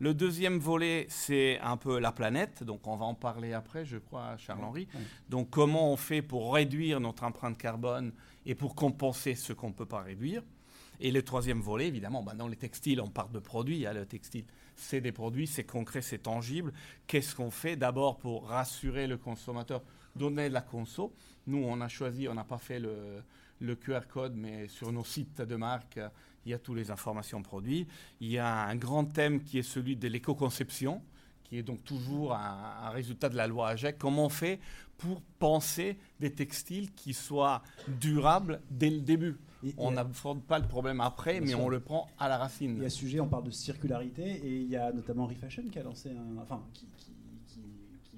Le deuxième volet, c'est un peu la planète. Donc, on va en parler après, je crois, Charles-Henri. Donc, comment on fait pour réduire notre empreinte carbone et pour compenser ce qu'on ne peut pas réduire? Et le troisième volet, évidemment, bah, dans les textiles, on parle de produits. Hein, le textile, c'est des produits, c'est concret, c'est tangible. Qu'est-ce qu'on fait d'abord pour rassurer le consommateur, donner de la conso? Nous, on a choisi, on n'a pas fait le, QR code, mais sur nos sites de marque, il y a toutes les informations produits. Il y a un grand thème qui est celui de l'éco-conception, qui est donc toujours un, résultat de la loi AGEC. Comment on fait pour penser des textiles qui soient durables dès le début? On n'aborde pas le problème après, mais on le prend à la racine. Il y a sujet, on parle de circularité, et il y a notamment Refashion qui a lancé un, enfin, qui,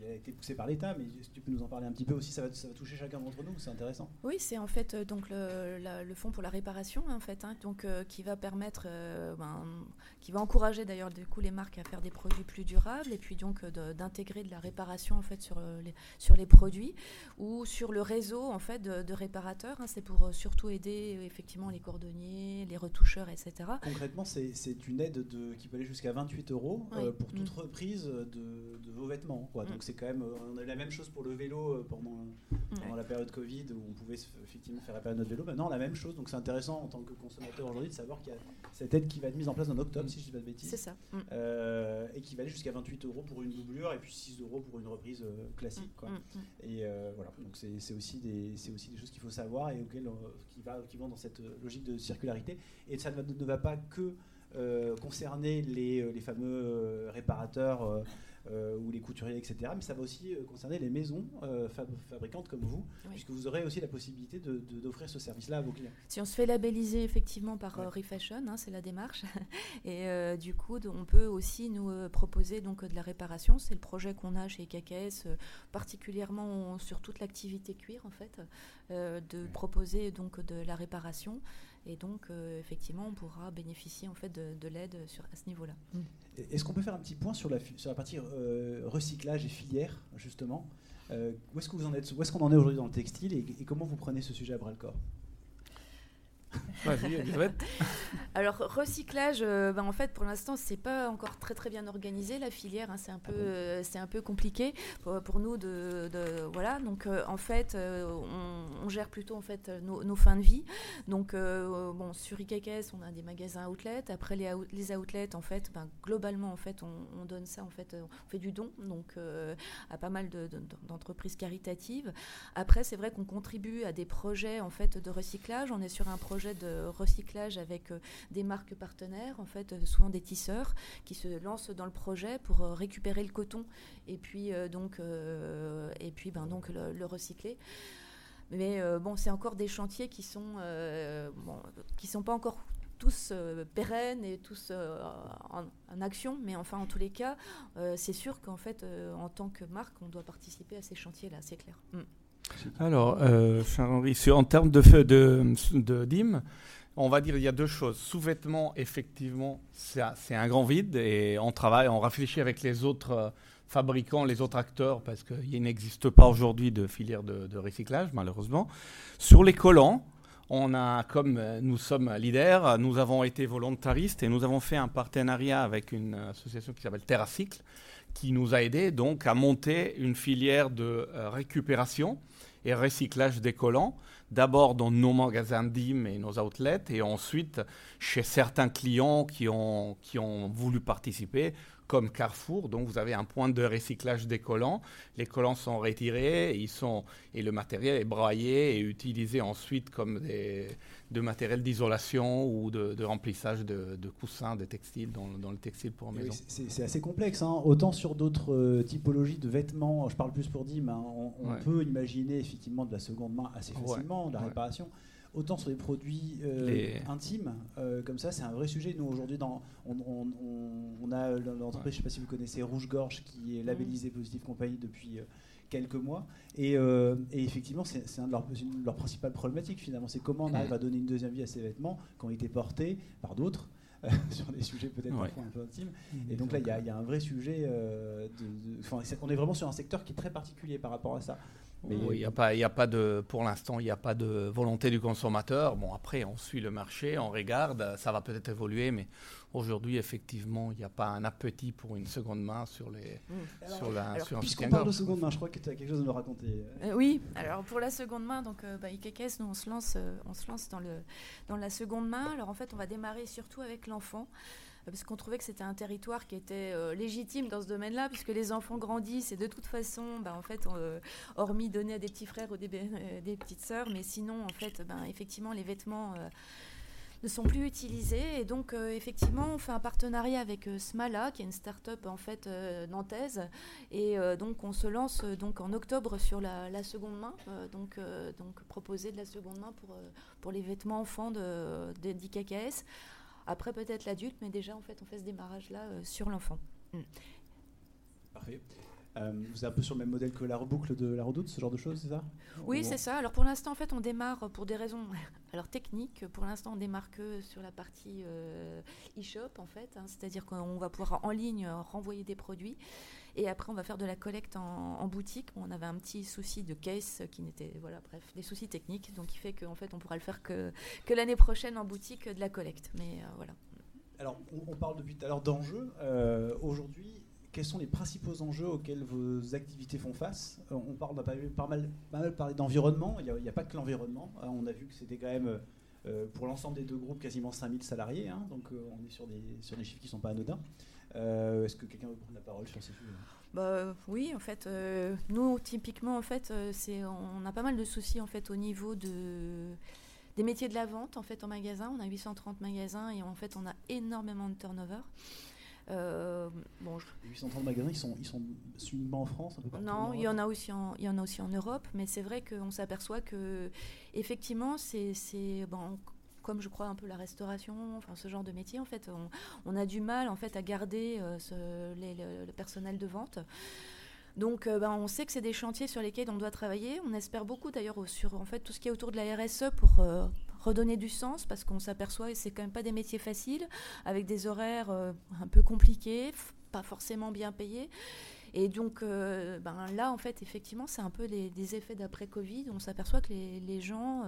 a été poussé par l'État, mais si tu peux nous en parler un petit peu aussi, ça va, ça va toucher chacun d'entre nous, c'est intéressant. Oui, c'est en fait euh, donc le, le, fonds pour la réparation, en fait, hein, donc euh, qui va permettre, euh, ben, qui va encourager d'ailleurs du coup les marques à faire des produits plus durables et puis donc d'intégrer de, la réparation en fait sur les sur les produits ou sur le réseau en fait de, réparateurs. Hein, c'est pour surtout aider effectivement les cordonniers, les retoucheurs, etc. Concrètement, c'est une aide de, qui peut aller jusqu'à 28 euros pour toute mm. reprise de, vos vêtements. Quoi. Mm. Donc c'est quand même, euh, on a eu la même chose pour le vélo euh, pendant, pendant la période Covid où on pouvait effectivement faire réparer notre vélo. Maintenant, la même chose. Donc c'est intéressant en tant que consommateur aujourd'hui de savoir qu'il y a cette aide qui va être mise en place en octobre, si je dis pas de bêtises. C'est ça. Mm. Euh, et qui va aller jusqu'à 28 euros pour une doublure et puis 6 euros pour une reprise classique. Quoi. Mm, et voilà. Donc c'est aussi des, c'est aussi des choses qu'il faut savoir et auxquelles qui va, qui vont dans cette logique de circularité. Et ça ne va, ne va pas que concerner les, les fameux réparateurs euh, ou les couturiers, etc. Mais ça va aussi euh, concerner les maisons euh, fabricantes comme vous, puisque vous aurez aussi la possibilité d'offrir ce service-là à vos clients. Si on se fait labelliser effectivement par Refashion, hein, c'est la démarche, (laughs) et du coup, on peut aussi nous proposer donc de la réparation. C'est le projet qu'on a chez KKS, particulièrement sur toute l'activité cuir en fait, de proposer donc de la réparation. Et donc, effectivement, on pourra bénéficier en fait de, l'aide à ce niveau-là. Mm. Est-ce qu'on peut faire un petit point sur la, sur la partie euh, recyclage et filière, justement? Euh, Où est-ce que vous en êtes? Où est-ce qu'on en est aujourd'hui dans le textile? Et, et, comment vous prenez ce sujet à bras le corps? (laughs) Alors recyclage, euh, ben, en fait pour l'instant c'est pas encore très très bien organisé la filière, hein, c'est un peu ah euh, c'est un peu compliqué pour, nous de, voilà. Donc euh, en fait on, gère plutôt en fait nos, fins de vie. Donc bon sur IKKS on a des magasins outlet. Après les, les outlets en fait ben, globalement en fait on, donne ça en fait on fait du don donc à pas mal d'entreprises caritatives. Après c'est vrai qu'on contribue à des projets en fait de recyclage. On est sur un projet de recyclage avec euh, des marques partenaires, en fait, euh, souvent des tisseurs, qui se lancent dans le projet pour euh, récupérer le coton et puis donc, et puis, ben, donc le, recycler. Mais bon, c'est encore des chantiers qui sont, qui sont pas encore tous pérennes et tous en, action, mais enfin en tous les cas, c'est sûr qu'en fait, en tant que marque, on doit participer à ces chantiers-là, c'est clair. Mm. Alors, euh, Charles-Henri, en termes de, de, de DIM, on va dire il y a deux choses. Sous-vêtements, effectivement, c'est un grand vide et on travaille, on réfléchit avec les autres euh, fabricants, les autres acteurs, parce qu'il n'existe pas aujourd'hui de filière de, recyclage, malheureusement. Sur les collants, on a, comme euh, nous sommes leaders, nous avons été volontaristes et nous avons fait un partenariat avec une association qui s'appelle TerraCycle, qui nous a aidé donc à monter une filière de récupération et recyclage des collants, d'abord dans nos magasins DIM et nos outlets, et ensuite chez certains clients qui ont, qui ont voulu participer, comme Carrefour. Donc vous avez un point de recyclage des collants. Les collants sont retirés ils sont, et le matériel est braillé et utilisé ensuite comme des, de matériel d'isolation ou de, remplissage de, coussins, de textiles dans, dans, le textile pour maison. c'est assez complexe. Hein. Autant sur d'autres euh, typologies de vêtements, je parle plus pour Dim, hein, on, peut imaginer effectivement de la seconde main assez facilement, de la réparation. Autant sur les produits intimes, comme ça, c'est un vrai sujet. Nous, aujourd'hui, on, on, on, a l'entreprise, je ne sais pas si vous connaissez, Rouge Gorge, qui est labellisée Positive Compagnie depuis quelques mois. Et, effectivement, c'est un de leurs leur principales problématiques, finalement. C'est comment on arrive à donner une deuxième vie à ces vêtements qui ont été portés par d'autres. (laughs) sur des sujets peut-être parfois un peu intimes. Mmh, et donc là, il y, a un vrai sujet. Euh, de, on est vraiment sur un secteur qui est très particulier par rapport à ça. Mais il a pas, il a pas de, pour l'instant, il n'y a pas de volonté du consommateur. Bon, après, on suit le marché, on regarde, ça va peut-être évoluer, mais aujourd'hui, effectivement, il n'y a pas un appétit pour une seconde main sur les, mmh. sur la, alors, sur Puisqu'on parle de seconde main, je crois que tu as quelque chose à nous raconter. Euh, oui, alors pour la seconde main, donc euh, bah, IKKS, nous on se lance, euh, on se lance dans le, dans la seconde main. Alors en fait, on va démarrer surtout avec l'enfant parce qu'on trouvait que c'était un territoire qui était euh, légitime dans ce domaine-là, puisque les enfants grandissent et de toute façon, bah, en fait, euh, hormis donner à des petits frères ou des, euh, petites sœurs, mais sinon, en fait, ben, effectivement, les vêtements ne sont plus utilisés. Et donc, effectivement, on fait un partenariat avec Smala, qui est une start-up en fait nantaise. Et donc, on se lance donc en octobre sur la, seconde main, donc, proposer de la seconde main pour, les vêtements enfants d'IKKS. Après, peut-être l'adulte, mais déjà, en fait, on fait ce démarrage-là euh, sur l'enfant. Mm. Parfait. Euh, vous êtes un peu sur le même modèle que la reboucle de la redoute, ce genre de choses, c'est ça? Oui, c'est ça. Alors pour l'instant, en fait, on démarre pour des raisons (laughs) alors techniques. Pour l'instant, on démarre que sur la partie euh, e-shop, en fait. Hein. C'est-à-dire qu'on va pouvoir en ligne renvoyer des produits. Et après, on va faire de la collecte en, boutique. On avait un petit souci de case qui n'était, voilà, bref, des soucis techniques. Donc, il fait qu'en fait, on pourra le faire que, que l'année prochaine en boutique de la collecte. Mais euh, voilà. Alors, on, parle depuis tout à l'heure d'enjeux. Euh, aujourd'hui, quels sont les principaux enjeux auxquels vos activités font face? Euh, On parle, pas, pas, mal, pas mal parlé d'environnement. Il n'y a, pas que l'environnement. on a vu que c'était quand même, pour l'ensemble des deux groupes, quasiment 5000 salariés. Hein. donc, on est sur des, sur des chiffres qui ne sont pas anodins. Euh, est-ce que quelqu'un veut prendre la parole sur ces sujets? Bah, oui, en fait, euh, nous typiquement, en fait, euh, c'est, on a pas mal de soucis en fait au niveau de des métiers de la vente en fait en magasin. On a 830 magasins et en fait on a énormément de turnover. bon, 830 magasins, ils sont, ils sont uniquement en France Non, il y en a aussi en, il y en a aussi en Europe, mais c'est vrai qu'on s'aperçoit que effectivement, c'est, c'est bon, comme je crois un peu la restauration, enfin ce genre de métier, en fait, on, a du mal en fait à garder euh, le, personnel de vente. Donc, euh, ben, on sait que c'est des chantiers sur lesquels on doit travailler. On espère beaucoup d'ailleurs sur en fait tout ce qui est autour de la RSE pour euh, redonner du sens, parce qu'on s'aperçoit que c'est quand même pas des métiers faciles, avec des horaires un peu compliqués, pas forcément bien payés. Et donc, ben, là, en fait, effectivement, c'est un peu des effets d'après Covid. On s'aperçoit que les gens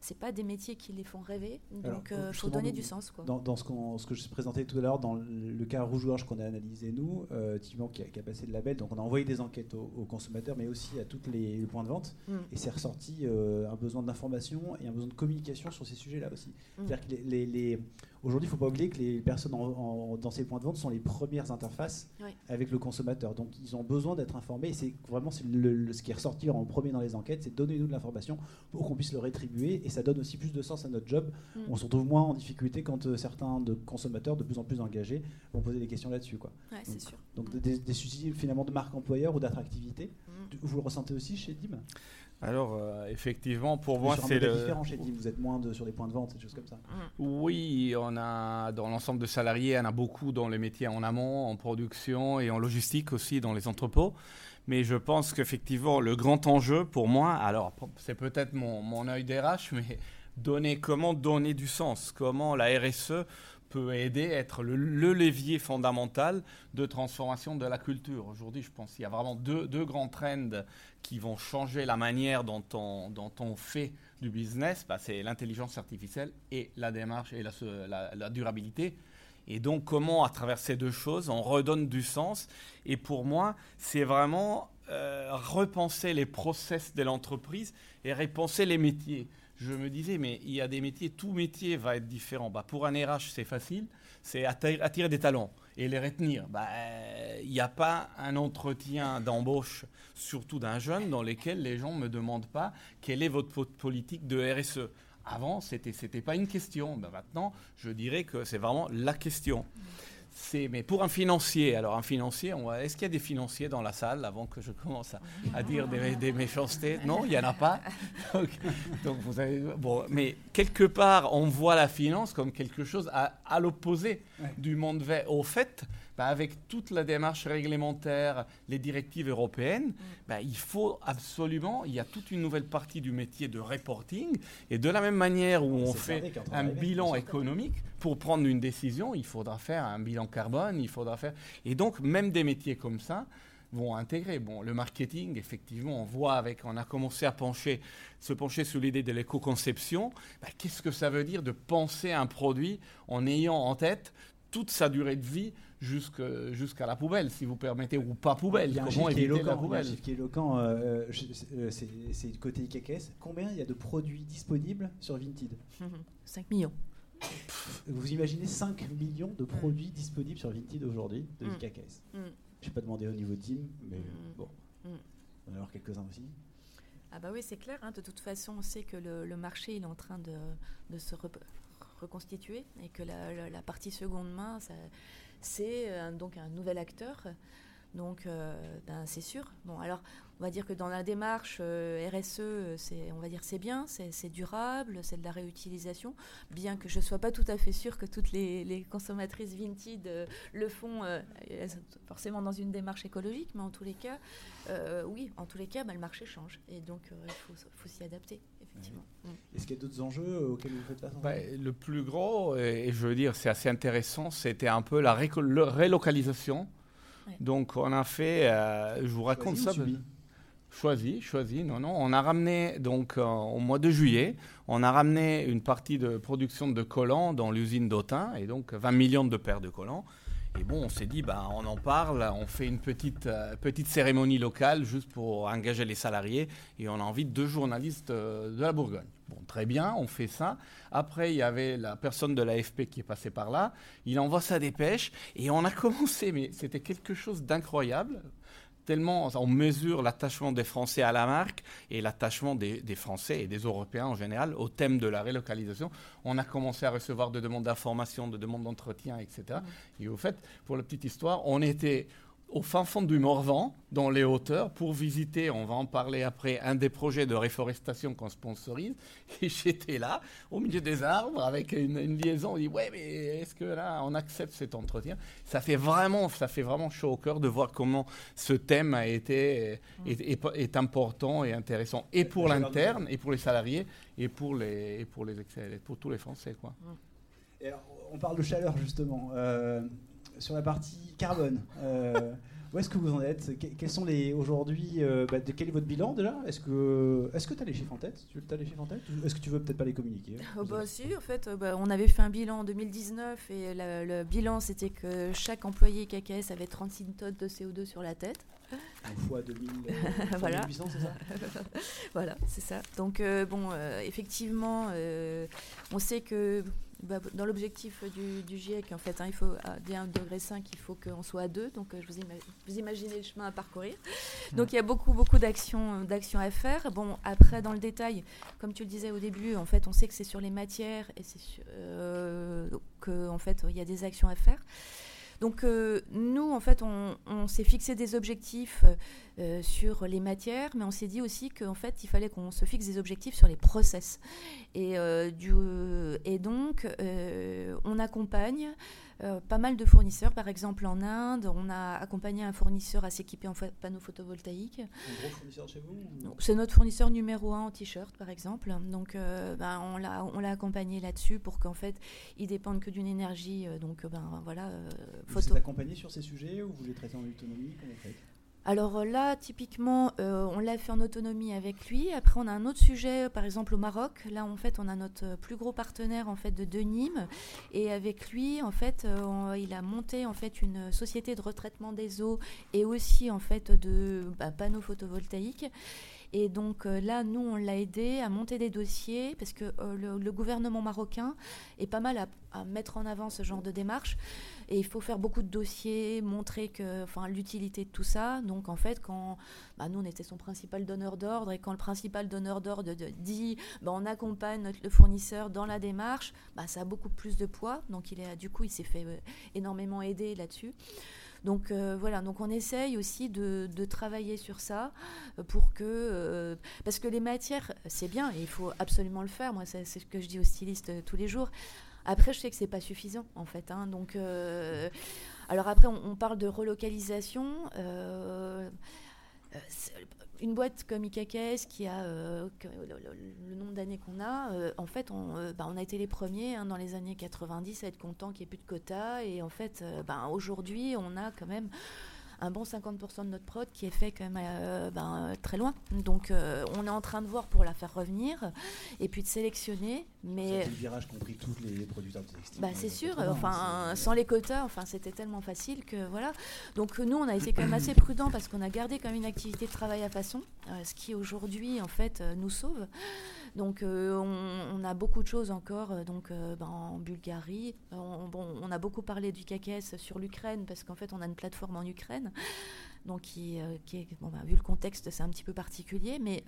c'est pas des métiers qui les font rêver. Donc, il euh, faut donner du sens. Quoi. Dans, ce, ce, que je présentais tout à l'heure, dans le cas rouge-gorge qu'on a analysé, nous, euh, qui, a, passé le label, donc on a envoyé des enquêtes aux, consommateurs, mais aussi à tous les, points de vente. Mm. Et c'est ressorti euh, un besoin d'information et un besoin de communication sur ces sujets-là aussi. Mm. C'est-à-dire que les, aujourd'hui, il ne faut pas oublier que les personnes dans ces points de vente sont les premières interfaces avec le consommateur. Donc, ils ont besoin d'être informés. Et c'est vraiment le, ce qui est ressorti en premier dans les enquêtes, c'est donner nous de l'information pour qu'on puisse le rétribuer ça donne aussi plus de sens à notre job. Mm. On se retrouve moins en difficulté quand euh, certains de consommateurs de plus en plus engagés vont poser des questions là-dessus. Quoi. donc, sûr. donc des, des, soucis finalement de marque employeur ou d'attractivité. Mm. Vous le ressentez aussi chez DIM? Alors, euh, effectivement, pour moi, c'est le... différent chez DIM. Vous êtes moins de, sur les points de vente, des choses comme ça. Mm. Oui, on a dans l'ensemble de salariés, on a beaucoup dans les métiers en amont, en production et en logistique aussi dans les entrepôts. Mais je pense qu'effectivement, le grand enjeu pour moi, alors c'est peut-être mon, mon œil d'RH, mais donner, comment donner du sens, comment la RSE peut aider à être le, levier fondamental de transformation de la culture. Aujourd'hui, je pense qu'il y a vraiment deux, deux, grands trends qui vont changer la manière dont on, fait du business. Bah, c'est l'intelligence artificielle et la démarche et la, la durabilité. Et donc, comment, à travers ces deux choses, on redonne du sens. Et pour moi, c'est vraiment euh, repenser les process de l'entreprise et repenser les métiers. Je me disais, mais il y a des métiers, tout métier va être différent. Bah, pour un RH, c'est facile, c'est attirer des talents et les retenir. Bah, il n'y a pas un entretien d'embauche, surtout d'un jeune, dans lequel les gens ne me demandent pas quelle est votre politique de RSE. Avant, ce n'était pas une question. Ben maintenant, je dirais que c'est vraiment la question. Mais pour un financier, alors un financier, est-ce qu'il y a des financiers dans la salle avant que je commence à, dire des, méchancetés? Non, il n'y en a pas. (laughs) Donc, vous avez, bon, mais quelque part, on voit la finance comme quelque chose à, l'opposé du monde vert. Au fait, bah, avec toute la démarche réglementaire, les directives européennes, mm. bah, il faut absolument, il y a toute une nouvelle partie du métier de reporting. Et de la même manière où on fait un bilan économique, pour prendre une décision, il faudra faire un bilan carbone, il faudra faire... Et donc, même des métiers comme ça, vont intégrer. Bon, le marketing, effectivement, on voit avec, on a commencé à pencher, se pencher sur l'idée de l'éco-conception. Bah, qu'est-ce que ça veut dire de penser un produit en ayant en tête toute sa durée de vie jusqu'à la poubelle, si vous permettez, ou pas poubelle. Il y a un Comment éviter éloquent, la poubelle Il y a un qui est éloquent, euh, euh, c'est du côté IKKS. Combien il y a de produits disponibles sur Vinted (laughs) 5 millions. Vous imaginez 5 millions de produits disponibles sur Vinted aujourd'hui de mm. IKKS mm. Je n'ai pas demandé au niveau de team, mais mm. bon. On va avoir quelques-uns aussi. Ah bah oui, c'est clair. Hein. De toute façon, on sait que le, marché il est en train de, de se reconstituer et que la, la partie seconde main, c'est euh, donc un nouvel acteur. Donc, euh, ben, c'est sûr. Bon, alors, on va dire que dans la démarche euh, RSE, c'est, on va dire c'est bien, c'est, durable, c'est de la réutilisation, bien que je ne sois pas tout à fait sûre que toutes les, consommatrices Vinted le font forcément dans une démarche écologique, mais en tous les cas, oui, en tous les cas, ben, le marché change et donc il faut s'y adapter. Mm. Est-ce qu'il y a d'autres enjeux auxquels vous faites face bah, Le plus gros, et je veux dire, c'est assez intéressant, c'était un peu la relocalisation. Donc, on a fait, euh, je vous raconte ça. Choisi, choisi, non, non. On a ramené, donc, euh, au mois de juillet, on a ramené une partie de production de collants dans l'usine d'Autun, et donc 20 millions de paires de collants. Et bon, on s'est dit, bah, on en parle, on fait une petite, euh, petite cérémonie locale juste pour engager les salariés et on invite deux journalistes euh, de la Bourgogne. Bon, très bien, on fait ça. Après, il y avait la personne de l'AFP qui est passée par là. Il envoie sa dépêche et on a (laughs) commencé, mais c'était quelque chose d'incroyable tellement on mesure l'attachement des Français à la marque et l'attachement des, Français et des Européens en général au thème de la relocalisation. On a commencé à recevoir des demandes d'information, des demandes d'entretien, etc. Et au fait, pour la petite histoire, on était au fin fond du Morvan, dans les hauteurs, pour visiter, on va en parler après, un des projets de réforestation qu'on sponsorise. (laughs) Et j'étais là, au milieu des arbres, avec une, liaison. On dit Ouais, mais est-ce que là, on accepte cet entretien? Ça fait vraiment, ça fait vraiment chaud au cœur de voir comment ce thème a été, est, important et intéressant, et pour l'interne, et pour les salariés, et pour, les, et pour, les, pour tous les Français. Quoi. Et on parle de chaleur, justement. Euh, sur la partie carbone. Euh, où est-ce que vous en êtes Quels sont les aujourd'hui euh, bah, Quel est votre bilan déjà? Est-ce que est-ce que tu as les chiffres en tête? Tu as les chiffres en tête? Est-ce que tu veux peut-être pas les communiquer? Oh, bah, si, en fait, euh, bah, on avait fait un bilan en 2019 et le bilan c'était que chaque employé KKS avait 36 tonnes de CO2 sur la tête. Un fois 2000, voilà. (laughs) c'est ça? (laughs) Voilà, c'est ça. Donc bon, effectivement, on sait que dans l'objectif du, GIEC, en fait, hein, il faut à 1,5 degré, il faut qu'on soit à 2. Donc, euh, je vous, vous, imaginez le chemin à parcourir. Donc, il y a beaucoup, beaucoup d'actions, d'actions à faire. Bon, après, dans le détail, comme tu le disais au début, en fait, on sait que c'est sur les matières et c'est euh, qu'en fait, il y a des actions à faire. Donc euh, nous, en fait, on, s'est fixé des objectifs euh, sur les matières, mais on s'est dit aussi qu'en fait, il fallait qu'on se fixe des objectifs sur les process. Et, euh, donc, on accompagne pas mal de fournisseurs. Par exemple, en Inde, on a accompagné un fournisseur à s'équiper en panneaux photovoltaïques. Un gros fournisseur chez vous C'est notre fournisseur numéro un en t-shirt, par exemple. Donc, ben, on l'a accompagné là-dessus pour qu'en fait, ils dépendent que d'une énergie. donc, ben, voilà, vous êtes accompagné sur ces sujets ou vous les traitez en autonomie alors euh, là, typiquement, euh, on l'a fait en autonomie avec lui. Après, on a un autre sujet, par exemple au Maroc. Là, en fait, on a notre plus gros partenaire en fait de Denim, et avec lui, en fait, euh, il a monté en fait une société de retraitement des eaux et aussi en fait de bah, panneaux photovoltaïques. Et donc là, nous, on l'a aidé à monter des dossiers parce que le, gouvernement marocain est pas mal à, mettre en avant ce genre de démarche. Et il faut faire beaucoup de dossiers, montrer que, enfin, l'utilité de tout ça. Donc en fait, quand bah, nous, on était son principal donneur d'ordre, et quand le principal donneur d'ordre dit bah, on accompagne le fournisseur dans la démarche, bah, ça a beaucoup plus de poids. Donc il est, du coup, il s'est fait énormément aider là-dessus. Donc euh, voilà, donc on essaye aussi de, travailler sur ça euh, pour que euh, parce que les matières c'est bien et il faut absolument le faire. Moi c'est ce que je dis aux stylistes tous les jours. Après je sais que c'est pas suffisant en fait. Hein. donc alors après on, parle de relocalisation une boîte comme IKKS qui a euh, le, nombre d'années qu'on a, euh, en fait, on, euh, bah, on, a été les premiers hein, dans les années 90 à être content qu'il n'y ait plus de quotas. Et en fait, bah, aujourd'hui, on a quand même un bon 50% de notre prod qui est fait quand même euh, ben, très loin. Donc euh, on est en train de voir pour la faire revenir et puis de sélectionner. Mais le virage compris tous les producteurs de textiles. Bah, c'est sûr. Enfin, sans les quotas, enfin c'était tellement facile que voilà. Donc nous on a été quand même assez prudent parce qu'on a gardé quand même une activité de travail à façon, euh, ce qui aujourd'hui en fait nous sauve. Donc euh, on, a beaucoup de choses encore euh, donc, euh, ben, en Bulgarie. On, bon, on a beaucoup parlé du KKS sur l'Ukraine parce qu'en fait on a une plateforme en Ukraine donc qui, est, bon, ben, vu le contexte, c'est un petit peu particulier, mais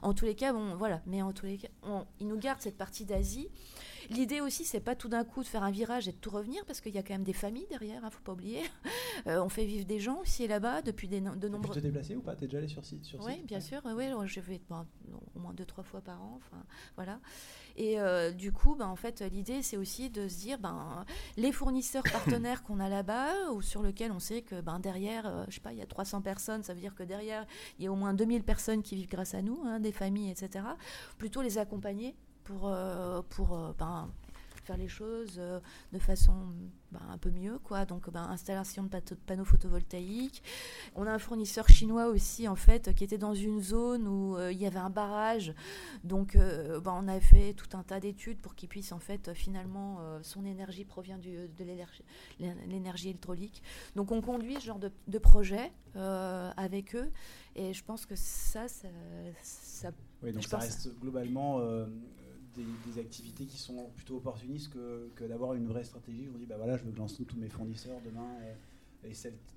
en tous les cas, bon, voilà, mais en tous les cas, il nous garde cette partie d'Asie. L'idée aussi, c'est pas tout d'un coup de faire un virage et de tout revenir, parce qu'il y a quand même des familles derrière, hein, faut pas oublier. (laughs) on fait vivre des gens aussi là-bas depuis de nombreux. Tu te déplacer ou pas? T'es déjà allé sur site Oui, bien sûr. Oui, je vais au moins deux trois fois par an. Enfin, voilà. Et euh, du coup, ben, en fait, l'idée, c'est aussi de se dire, ben, les fournisseurs (coughs) partenaires qu'on a là-bas, ou sur lesquels on sait que ben, derrière, euh, je sais pas, il y a 300 personnes, ça veut dire que derrière, il y a au moins 2000 personnes qui vivent grâce à nous, hein, des familles, etc. Plutôt les accompagner pour, euh, pour ben, faire les choses euh, de façon ben, un peu mieux, quoi. Donc, ben, installation de panneaux photovoltaïques. On a un fournisseur chinois aussi, en fait, qui était dans une zone où euh, il y avait un barrage. Donc, euh, ben, on a fait tout un tas d'études pour qu'il puisse, en fait, finalement, son énergie provient du, de l'énergie électrolique. Donc, on conduit ce genre de, de projet avec eux. Et je pense que ça, ça, ça oui, donc ça reste globalement des, activités qui sont plutôt opportunistes que, d'avoir une vraie stratégie. On dit, bah voilà, je veux que tous mes fournisseurs demain. Et,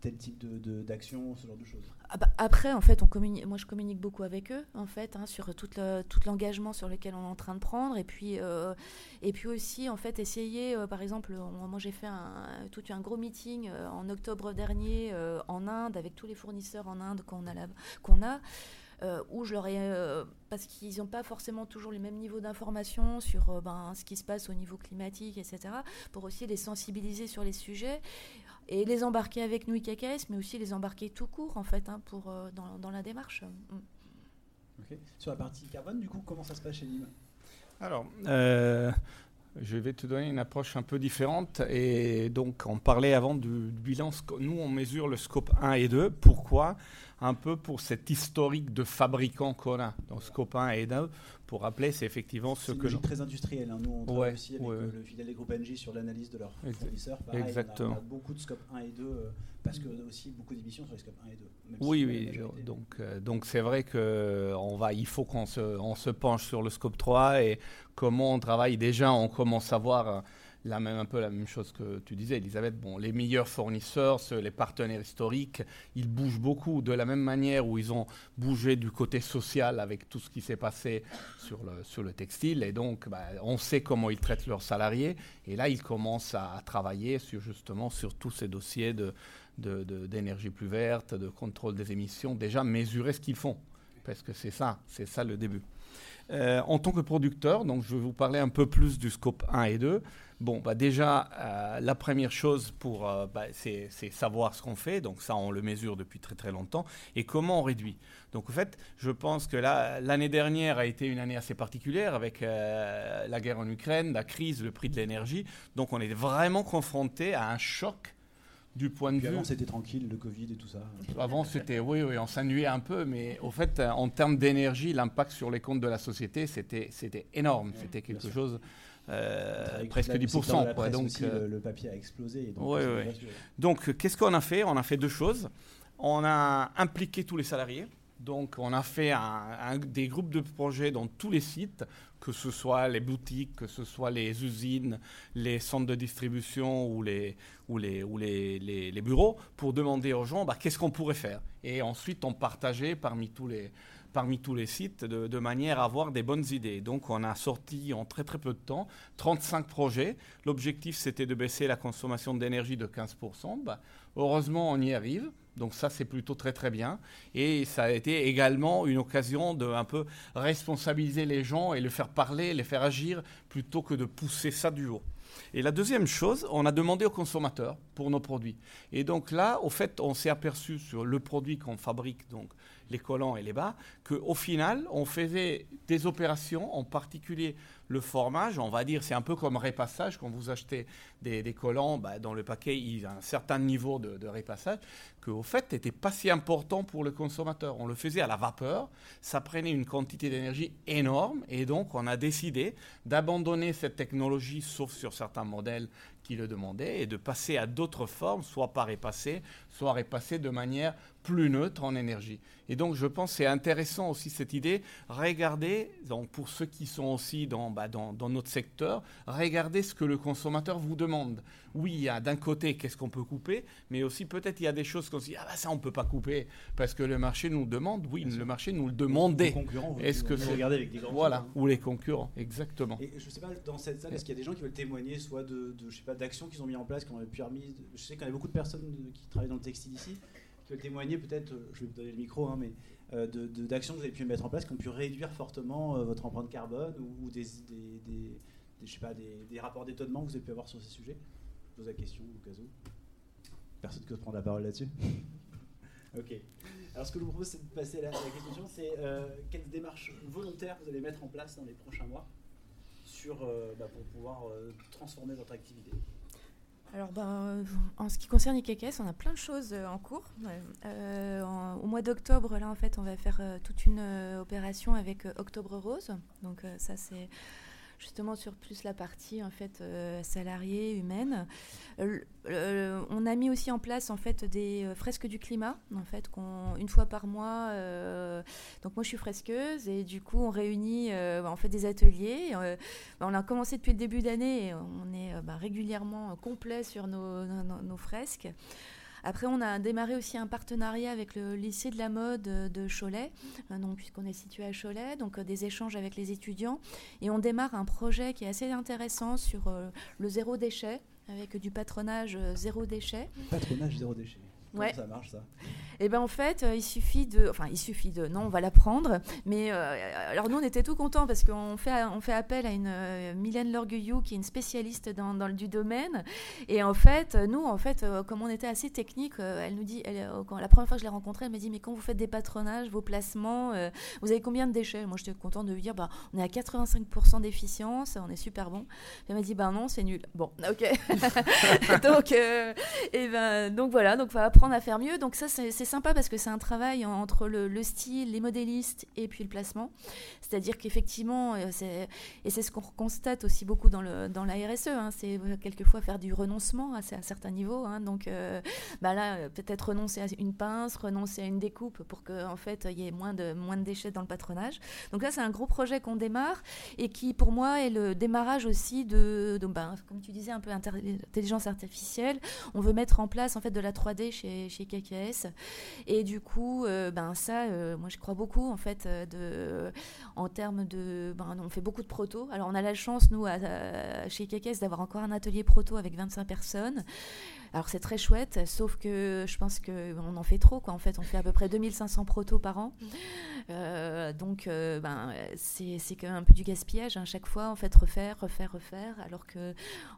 tel type d'action, de, ce genre de choses ah bah, Après, en fait, on communique, moi je communique beaucoup avec eux, en fait, hein, sur tout, l'engagement sur lequel on est en train de prendre. Et puis, euh, et puis aussi, en fait, essayer, euh, par exemple, moi j'ai fait un, tout un gros meeting euh, en octobre dernier en Inde avec tous les fournisseurs en Inde qu'on a euh, où je leur ai, euh, parce qu'ils n'ont pas forcément toujours les mêmes niveaux d'information sur euh, ben, ce qui se passe au niveau climatique, etc., pour aussi les sensibiliser sur les sujets et les embarquer avec nous IKKS, mais aussi les embarquer tout court, en fait, hein, pour, dans, dans, la démarche. Mm. Sur la partie carbone, du coup, comment ça se passe chez Nîmes? Alors, je vais te donner une approche un peu différente. Et donc, on parlait avant du, bilan. Nous, on mesure le scope 1 et 2. Pourquoi? Un peu pour cet historique de fabricants qu'on a. Donc, scope 1 et 2, pour rappeler, c'est effectivement ce que. C'est très industriel. Hein. Nous, on travaille aussi avec le fidèle des groupes NG sur l'analyse de leurs fournisseurs. Exactement. On a, beaucoup de scope 1 et 2 euh, parce qu'on a aussi beaucoup d'émissions sur les scope 1 et 2. Oui, oui. Donc, euh, donc c'est vrai que on va, il faut qu'on se, on se penche sur le scope 3 et comment on travaille. Déjà, on commence à voir euh, la même, un peu la même chose que tu disais, Elisabeth. Bon, les meilleurs fournisseurs, les partenaires historiques, ils bougent beaucoup de la même manière où ils ont bougé du côté social avec tout ce qui s'est passé sur le, sur le textile. Et donc, bah, on sait comment ils traitent leurs salariés. Et là, ils commencent à, travailler sur, justement sur tous ces dossiers de, d'énergie plus verte, de contrôle des émissions, déjà mesurer ce qu'ils font. Parce que c'est ça, c'est ça le début. Euh, en tant que producteur, donc je vais vous parler un peu plus du scope 1 et 2. Bon, bah déjà, euh, la première chose, pour, euh, bah, c'est, savoir ce qu'on fait. Donc ça, on le mesure depuis très très longtemps. Et comment on réduit. Donc en fait, je pense que l'année dernière a été une année assez particulière avec la guerre en Ukraine, la crise, le prix de l'énergie. Donc on est vraiment confronté à un choc du point de vue. Avant, c'était tranquille, le Covid et tout ça. Avant, c'était, oui, oui, on s'ennuyait un peu, mais au fait, en termes d'énergie, l'impact sur les comptes de la société, c'était, c'était énorme. c'était quelque chose. Euh, presque 10%. Quoi, donc, euh, le, papier a explosé. donc, donc qu'est-ce qu'on a fait? On a fait deux choses. On a impliqué tous les salariés Donc, on a fait des groupes de projets dans tous les sites, que ce soit les boutiques, que ce soit les usines, les centres de distribution ou les, bureaux, pour demander aux gens bah, qu'est-ce qu'on pourrait faire? Et ensuite, on partageait parmi tous les, sites de, de, manière à avoir des bonnes idées. Donc on a sorti en très très peu de temps 35 projets. L'objectif c'était de baisser la consommation d'énergie de 15%. Bah, heureusement on y arrive. Donc ça, c'est plutôt très très bien. Et ça a été également une occasion de un peu responsabiliser les gens et les faire parler, les faire agir, plutôt que de pousser ça du haut. Et la deuxième chose, on a demandé aux consommateurs pour nos produits. Et donc là, au fait, on s'est aperçu sur le produit qu'on fabrique, donc les collants et les bas, qu'au final, on faisait des opérations, en particulier le formage, on va dire, c'est un peu comme répassage. Quand vous achetez des, collants, bah, dans le paquet, il y a un certain niveau de, de répassage, qu'au fait, n'était pas si important pour le consommateur. On le faisait à la vapeur, ça prenait une quantité d'énergie énorme, et donc on a décidé d'abandonner cette technologie, sauf sur certains modèles qui le demandaient, et de passer à d'autres formes, soit par répasser, soit répasser de manière plus neutre en énergie. Et donc, je pense c'est intéressant aussi cette idée. Regardez, donc pour ceux qui sont aussi dans, bah, dans, dans, notre secteur, regardez ce que le consommateur vous demande. Oui, il y a d'un côté qu'est-ce qu'on peut couper, mais aussi peut-être il y a des choses qu'on se dit ah bah ça on peut pas couper parce que le marché nous demande. Oui, le marché nous le demandait. Est-ce que c'est avec des grands voilà ou les concurrents exactement. Et je sais pas dans cette salle est-ce qu'il y a des gens qui veulent témoigner soit de, je sais pas d'actions qu'ils ont mis en place, qui ont permis. Je sais qu'il y a beaucoup de personnes qui travaillent dans le textile ici qui veulent témoigner peut-être. Je vais vous donner le micro, hein, mais euh, d'actions que vous avez pu mettre en place qui ont pu réduire fortement euh, votre empreinte carbone ou, des, des, je sais pas, des, rapports d'étonnement que vous avez pu avoir sur ces sujets? Je pose la question au cas où. Personne qui veut prendre la parole là-dessus (laughs) Ok. Alors ce que je vous propose, c'est de passer à la, question c'est euh, quelles démarches volontaires vous allez mettre en place dans les prochains mois sur, bah, pour pouvoir transformer votre activité? Alors, ben, en ce qui concerne IKKS, on a plein de choses euh, en cours. Euh, au mois d'octobre, là, en fait, on va faire euh, toute une opération avec Octobre Rose. Donc, ça, c'est justement sur plus la partie en fait euh, salariée humaine. Euh, on a mis aussi en place en fait des euh, fresques du climat en fait une fois par mois. donc moi je suis fresqueuse et du coup on réunit fait des ateliers. on a commencé depuis le début d'année on est bah, régulièrement complet sur nos fresques. Après, on a démarré aussi un partenariat avec le lycée de la mode de Cholet, euh, donc puisqu'on est situé à Cholet, donc euh, des échanges avec les étudiants. Et on démarre un projet qui est assez intéressant sur euh, le zéro déchet, avec du patronage zéro déchet. Patronage zéro déchet. Comment ça marche ça? Et eh ben en fait, euh, il suffit de, enfin il suffit de, non, on va l'apprendre. Mais euh, alors nous on était tout contents parce qu'on fait, on fait appel à une euh, Mylène Lorgueillou qui est une spécialiste dans, dans, le du domaine. Et en fait, nous en fait, comme on était assez technique, elle nous dit, la première fois que je l'ai rencontrée, elle m'a dit mais quand vous faites des patronages, vos placements, vous avez combien de déchets? Moi j'étais contente de lui dire bah on est à 85% d'efficience, on est super bon. Elle m'a dit bah non c'est nul. Bon (laughs) ok. (laughs) donc et ben donc voilà donc on va apprendre à faire mieux. Donc ça c'est sympa parce que c'est un travail entre le, style, les modélistes et puis le placement. C'est-à-dire qu'effectivement, euh, et c'est ce qu'on constate aussi beaucoup dans, le, dans la RSE, hein, c'est euh, quelquefois faire du renoncement à, à certains niveaux. Hein. donc euh, bah là, peut-être renoncer à une pince, renoncer à une découpe pour qu'en en fait, il y ait moins de, moins de déchets dans le patronage. Donc là, c'est un gros projet qu'on démarre et qui, pour moi, est le démarrage aussi de, ben, comme tu disais, un peu intelligence artificielle. On veut mettre en place en fait de la 3D chez, chez KKS et du coup, euh, ben ça, euh, moi je crois beaucoup en fait euh, en termes de, ben, on fait beaucoup de proto. Alors on a la chance nous chez Kekes d'avoir encore un atelier proto avec 25 personnes. Alors c'est très chouette, sauf que je pense qu'on en fait trop. Quoi. En fait, on fait à peu près 2500 protos par an. Euh, donc ben, c'est, quand même un peu du gaspillage. Hein. Chaque fois, en fait, refaire, refaire, refaire. Alors que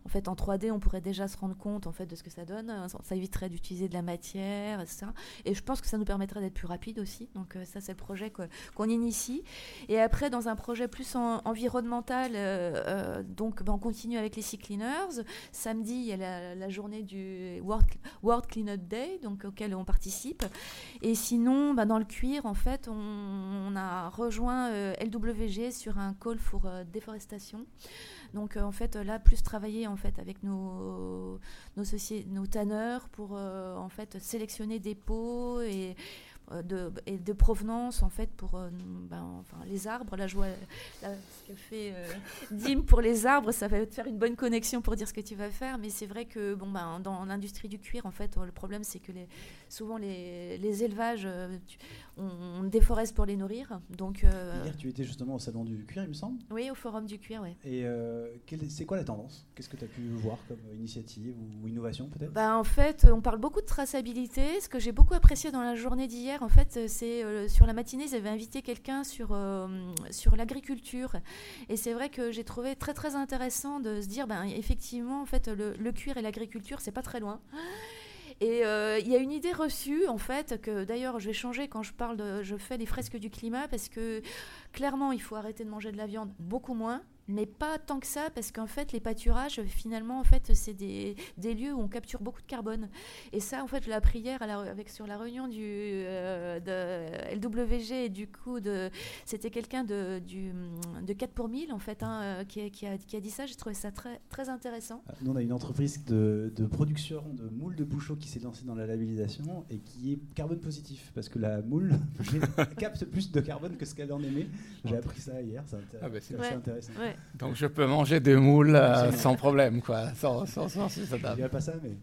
en fait, en 3D, on pourrait déjà se rendre compte en fait, de ce que ça donne. Ça éviterait d'utiliser de la matière, etc. Et je pense que ça nous permettrait d'être plus rapide aussi. Donc ça, c'est le projet qu'on initie. Et après, dans un projet plus environnemental, euh, euh, donc ben, on continue avec les Sea Cleaners. Samedi, il y a la, la journée du World, World Cleanup Day, donc auquel on participe. Et sinon, bah, dans le cuir, en fait, on, a rejoint euh, LWG sur un call pour euh, déforestation. Donc euh, en fait là plus travailler en fait avec nos nos, tanneurs pour en fait sélectionner des pots et de, et de provenance en fait pour euh, ben, enfin, les arbres. Là, je ce que fait euh, Dim pour les arbres, ça va te faire une bonne connexion pour dire ce que tu vas faire. Mais c'est vrai que bon, ben, dans l'industrie du cuir, en fait, le problème c'est que les, souvent les, les élevages, on, on, déforeste pour les nourrir. Donc, Hier, tu étais justement au salon du cuir, il me semble. Oui, au forum du cuir, oui. Et c'est quoi la tendance? Qu'est-ce que tu as pu voir comme initiative ou innovation peut-être? Ben, En fait, on parle beaucoup de traçabilité. Ce que j'ai beaucoup apprécié dans la journée d'hier, en fait, euh, c'est euh, sur la matinée, ils avaient invité quelqu'un sur, euh, sur l'agriculture. Et c'est vrai que j'ai trouvé très très intéressant de se dire, ben, effectivement, en fait, le, le cuir et l'agriculture, c'est pas très loin. Et il y a une idée reçue, en fait, que d'ailleurs je vais quand je parle de. Je fais des fresques du climat, parce que clairement, il faut arrêter de manger de la viande beaucoup moins mais pas tant que ça parce qu'en fait les pâturages finalement en fait c'est des, des, lieux où on capture beaucoup de carbone. Et ça en fait je l'ai appris hier à la, avec sur la réunion du euh, de LWG et du coup de c'était quelqu'un de du de 4 pour 1000 en fait hein, euh, qui, qui, a, qui, a, dit ça. J'ai trouvé ça très très intéressant. Ah, nous on a une entreprise de, de production de moules de bouchons qui s'est lancée dans la labellisation et qui est carbone positif parce que la moule (laughs) capte plus de carbone que ce qu'elle en émet. J'ai appris ça hier c'est ah bah, assez intéressant donc je peux manger des moules euh, sans problème, quoi. Sans, sans, sans, Il n'y a pas ça, mais.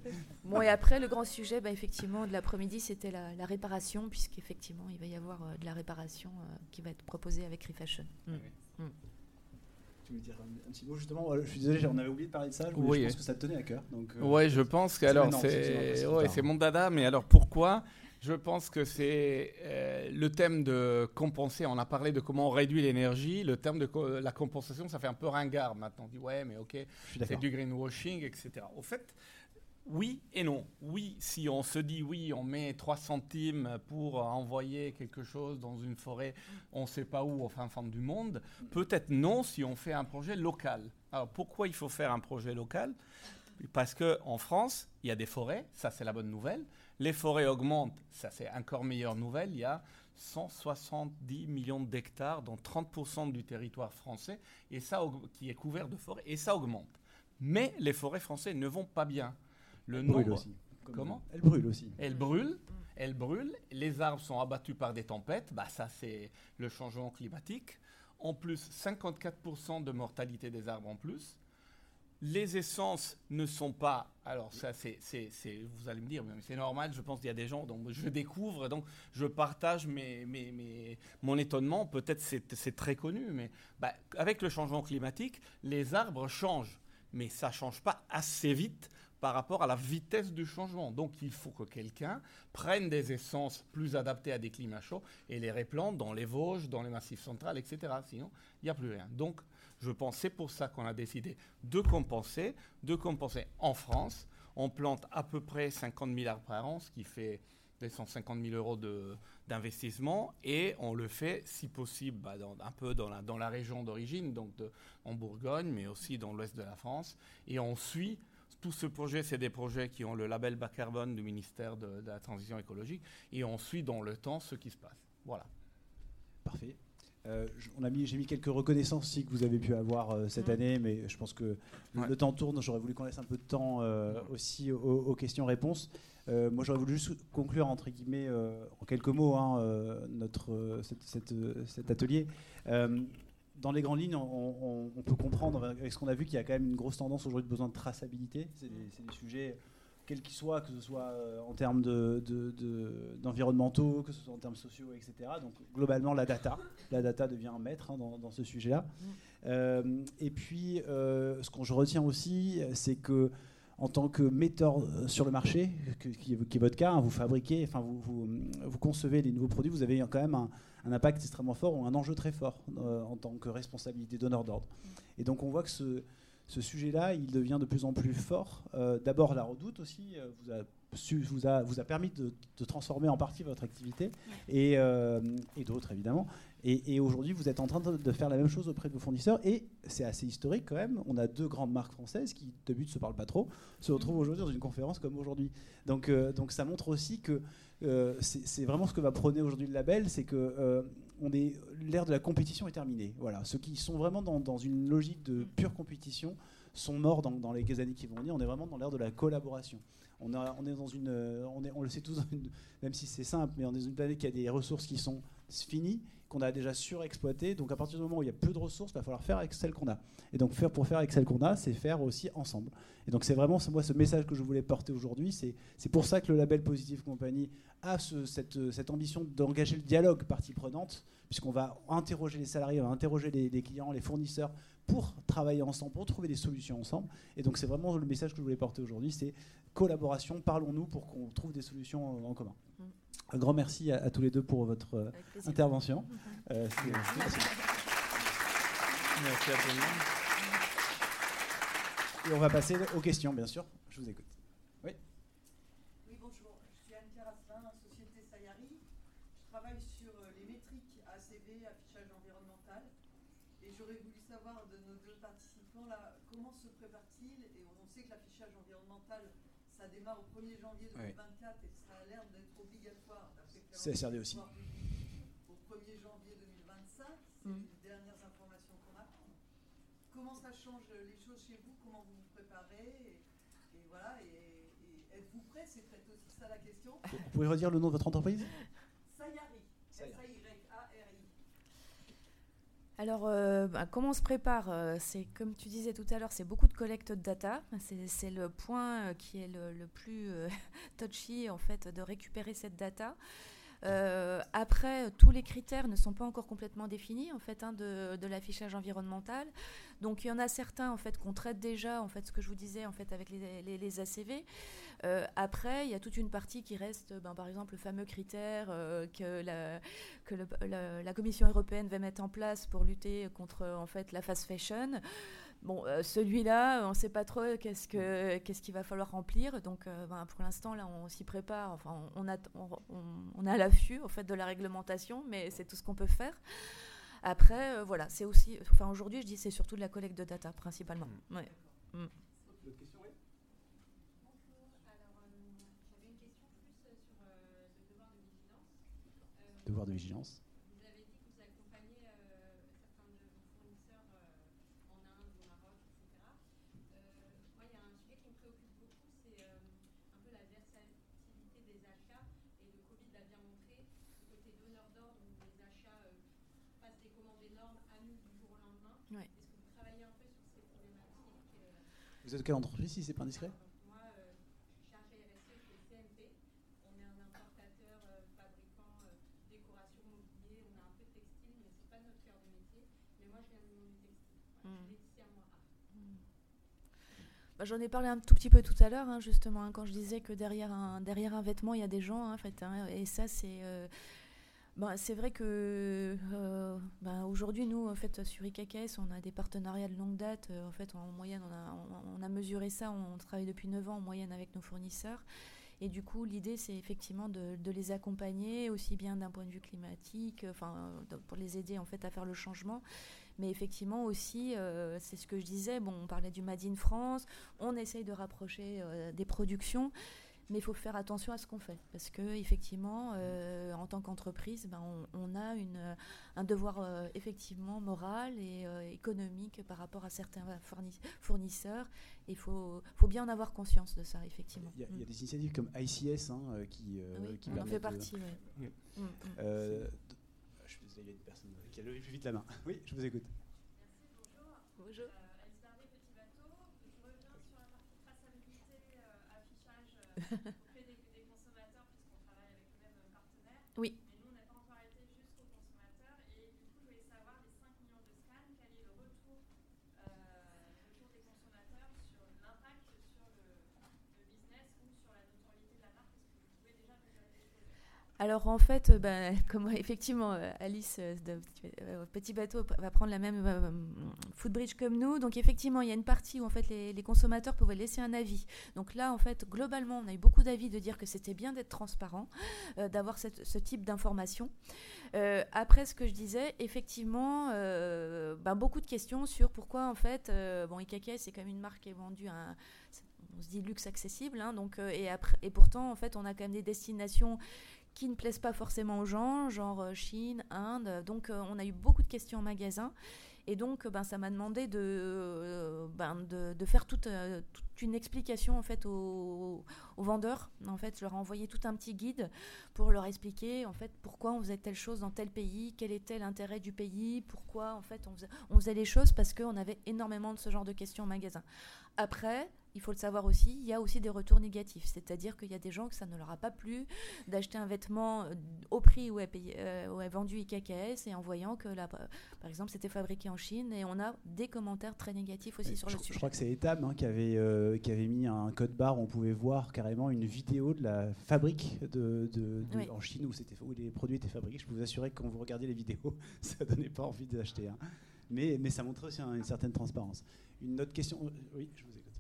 Bon, et après, le grand sujet, bah, effectivement, de l'après-midi, c'était la, la, réparation, puisqu'effectivement, il va y avoir euh, de la réparation euh, qui va être proposée avec Refashion. Mm. Mm. Tu veux dire un, petit mot justement? Je suis désolé, on avait oublié de parler de ça. Je, oui. je pense que ça te tenait à cœur. Donc, oui, je pense que alors c'est ouais, mon dada, mais alors pourquoi je pense que c'est euh, le thème de compenser. On a parlé de comment on réduit l'énergie. Le terme de la compensation, ça fait un peu ringard maintenant. On dit ouais, mais ok, c'est du greenwashing, etc. Au fait, oui et non. Oui, si on se dit oui, on met 3 centimes pour envoyer quelque chose dans une forêt, on ne sait pas où, au fin fond du monde. Peut-être non si on fait un projet local. Alors pourquoi il faut faire un projet local? Parce qu'en France, il y a des forêts, ça c'est la bonne nouvelle. Les forêts augmentent, ça c'est encore meilleure nouvelle. Il y a 170 millions d'hectares dans 30% du territoire français et ça, qui est couvert de forêts et ça augmente. Mais les forêts françaises ne vont pas bien. Le Elles brûlent aussi. Comment Elles brûlent aussi. Elles brûlent. Elles brûlent. Les arbres sont abattus par des tempêtes. Bah, ça, c'est le changement climatique. En plus, 54% de mortalité des arbres en plus les essences ne sont pas. Alors, ça, c'est, vous allez me dire, mais c'est normal, je pense qu'il y a des gens, donc je découvre, donc je partage mon étonnement. Peut-être c'est, c'est très connu, mais bah, avec le changement climatique, les arbres changent, mais ça ne change pas assez vite par rapport à la vitesse du changement. Donc il faut que quelqu'un prenne des essences plus adaptées à des climats chauds et les réplante dans les Vosges, dans les massifs centrales, etc. Sinon, il n'y a plus rien. Donc je pense c'est pour ça qu'on a décidé de compenser, de compenser en France. On plante à peu près 50 milliards par an, ce qui fait 150 000 euros d'investissement, et on le fait, si possible, bah, un peu dans la, dans la région d'origine, donc en Bourgogne, mais aussi dans l'ouest de la France, et on suit tout ce projet, c'est des projets qui ont le label bas carbone du ministère de, la Transition écologique, et on suit dans le temps ce qui se passe. Voilà. Parfait. Euh, on a mis, j'ai mis quelques reconnaissances aussi que vous avez pu avoir euh, cette année, mais je pense que le temps tourne. J'aurais voulu qu'on laisse un peu de temps euh, aussi aux, questions-réponses. moi, j'aurais voulu juste conclure entre guillemets en quelques mots hein, notre cet atelier. dans les grandes lignes, on, peut comprendre avec ce qu'on a vu qu'il y a quand même une grosse tendance aujourd'hui de besoin de traçabilité. C'est des, des, sujets quels qu'ils soient, que ce soit euh, en termes d'environnementaux, de, que ce soit en termes sociaux, etc. Donc globalement, la data, la data devient un maître hein, dans, ce sujet-là. Mm. Euh, et puis, euh, ce que je retiens aussi, c'est que en tant que metteur sur le marché, qui, est, votre cas, hein, vous fabriquez, enfin vous, vous, concevez les nouveaux produits, vous avez quand même un, impact extrêmement fort ou un enjeu très fort en tant que responsabilité donneur d'ordre. Mm. Et donc on voit que ce, ce sujet-là, il devient de plus en plus fort. Euh, d'abord, la redoute aussi euh, vous, a vous, a, vous a permis de, transformer en partie votre activité et, euh, et d'autres évidemment. Et, aujourd'hui, vous êtes en train de, faire la même chose auprès de vos fournisseurs. Et c'est assez historique quand même. On a deux grandes marques françaises qui, de but, se parlent pas trop, se retrouvent aujourd'hui dans une conférence comme aujourd'hui. Donc, donc ça montre aussi que c'est vraiment ce que va prôner aujourd'hui le label, c'est que l'ère de la compétition est terminée. Voilà, ceux qui sont vraiment dans, une logique de pure compétition sont morts dans, les les années qui vont venir. On est vraiment dans l'ère de la collaboration. On, est dans une, on le sait tous, (laughs) même si c'est simple, mais on est dans une planète qui a des ressources qui sont finies, qu'on a déjà surexploitées. Donc à partir du moment où il y a peu de ressources, il va falloir faire avec celles qu'on a. Et donc faire, pour faire avec celles qu'on a, c'est faire aussi ensemble. Et donc c'est vraiment moi ce message que je voulais porter aujourd'hui. C'est pour ça que le label Positive Company a cette, cette, ambition d'engager le dialogue partie prenante, puisqu'on va interroger les salariés, on va interroger les, clients, les fournisseurs pour travailler ensemble, pour trouver des solutions ensemble. Et donc c'est vraiment le message que je voulais porter aujourd'hui, c'est collaboration, parlons-nous pour qu'on trouve des solutions en commun. Un grand merci à, tous les deux pour votre euh, intervention. (laughs) Euh, merci. merci à tout le monde. Et on va passer aux questions, bien sûr. Je vous écoute. Oui. Oui, bonjour. Je suis Asselin, Société Sayari. Je travaille sur euh, les métriques ACV, affichage environnemental. Et j'aurais voulu savoir de nos deux participants là, comment se prépare-t-il? Et on sait que l'affichage environnemental, ça démarre au 1er janvier 2024 et ça a l'air d'être obligatoire. C'est CSRD aussi. Au 1er janvier 2025, c'est les dernières informations qu'on a. Comment ça change les choses chez vous? Comment vous vous préparez? Et, voilà, et, êtes-vous prêt C'est peut-être aussi ça la question. Vous pouvez redire le nom de votre entreprise Sayari. S-A-Y-A-R-I. Alors, euh, bah, comment on se prépare euh, C'est comme tu disais tout à l'heure, c'est beaucoup de collecte de data. C'est le point euh, qui est le, le plus (laughs) touchy en fait de récupérer cette data. Euh, après, tous les critères ne sont pas encore complètement définis en fait hein, de, l'affichage environnemental. Donc il y en a certains en fait qu'on traite déjà en fait ce que je vous disais en fait avec les, ACV. Euh, après, il y a toute une partie qui reste, ben, par exemple le fameux critère euh, que, la, que la, Commission européenne va mettre en place pour lutter contre en fait la fast fashion. Bon, euh, celui-là, on ne sait pas trop qu'est-ce que qu'est-ce qu'il va falloir remplir. Donc, euh, ben, pour l'instant, là, on s'y prépare. Enfin, on, a, on, à l'affût en fait de la réglementation, mais c'est tout ce qu'on peut faire. Après, euh, voilà, c'est aussi. Enfin, aujourd'hui, je dis c'est surtout de la collecte de data principalement. Mmh. Ouais. Mmh. devoir de vigilance. devoir de vigilance. Vous êtes quelle entreprise si c'est pas indiscret Moi, euh, je suis chargée RSE chez CMP. On est un importateur, euh, fabricant, euh, décoration, mobilier. On a un peu de textile, mais c'est pas notre cœur de métier. Mais moi, je viens du monde du textile. Voilà, mmh. Je à moi. Mmh. Bah, J'en ai parlé un tout petit peu tout à l'heure, hein, justement, hein, quand je disais que derrière un, derrière un vêtement, il y a des gens, hein, en fait, et ça, c'est euh, bah, c'est vrai que euh, bah, aujourd'hui, nous, en fait, sur IKKS, on a des partenariats de longue date. Euh, en fait, en moyenne, on a, on, a, mesuré ça. On travaille depuis 9 ans en moyenne avec nos fournisseurs. Et du coup, l'idée, c'est effectivement de, de, les accompagner, aussi bien d'un point de vue climatique, enfin, pour les aider en fait à faire le changement. Mais effectivement aussi, euh, c'est ce que je disais, bon, on parlait du Made in France, on essaye de rapprocher des productions mais il faut faire attention à ce qu'on fait parce que effectivement, euh, en tant qu'entreprise, ben, on, a une, un devoir euh, effectivement moral et euh, économique par rapport à certains fournisseurs. Il faut, faut, bien en avoir conscience de ça, effectivement. Il y a, mm. des initiatives comme ICS hein, qui, oui, qui on en fait partie. Oui. Mm. Mm. je suis désolé, il y a une personne qui a levé plus vite la main. (laughs) Oui, je vous écoute. Merci, bonjour. Bonjour. (laughs) des, des, consommateurs, puisqu'on travaille avec le même partenaire. Oui. Mais nous, on n'a pas encore été jusqu'aux consommateurs. Et du coup, je voulais savoir, les 5 millions de scans, quel est le retour, euh, le retour des consommateurs sur l'impact sur le, le, business ou sur la notoriété de la marque Est-ce que vous pouvez déjà nous dire des choses alors en fait, euh, ben, (laughs) comme effectivement euh, Alice de Petit Bateau va prendre la même footbridge comme nous, donc effectivement il y a une partie où en fait les, consommateurs pouvaient laisser un avis. Donc là en fait globalement on a eu beaucoup d'avis de dire que c'était bien d'être transparent, d'avoir ce type d'information. après ce que je disais, effectivement ben, beaucoup de questions sur pourquoi en fait bon IKK c'est quand même une marque qui est vendue à on se dit luxe accessible, hein, et, et pourtant, en fait, on a quand même des destinations qui ne plaisent pas forcément aux gens, genre euh, Chine, Inde. Donc euh, on a eu beaucoup de questions en magasin. Et donc, ben, ça m'a demandé de, euh, ben, de, faire toute, euh, une explication en fait aux, aux vendeurs. En fait, je leur ai envoyé tout un petit guide pour leur expliquer en fait pourquoi on faisait telle chose dans tel pays, quel était l'intérêt du pays, pourquoi en fait on faisait, on faisait les choses parce qu'on avait énormément de ce genre de questions en magasin. Après, il faut le savoir aussi, il y a aussi des retours négatifs. C'est-à-dire qu'il y a des gens que ça ne leur a pas plu d'acheter un vêtement euh, au prix où est, payé, euh, où est vendu IKKS et en voyant que, là, par exemple, c'était fabriqué en Chine. Et on a des commentaires très négatifs aussi Et sur je, le je sujet. crois que c'est Etam hein, qui, avait, euh, qui avait mis un code barre où on pouvait voir carrément une vidéo de la fabrique de, de- de- Oui. en Chine où, où les produits étaient fabriqués. Je peux vous assurer que quand vous regardez les vidéos, (laughs) ça donnait pas envie d'acheter. un. Mais, mais ça montrait aussi un- une certaine transparence. Une autre question Oui, je vous écoute.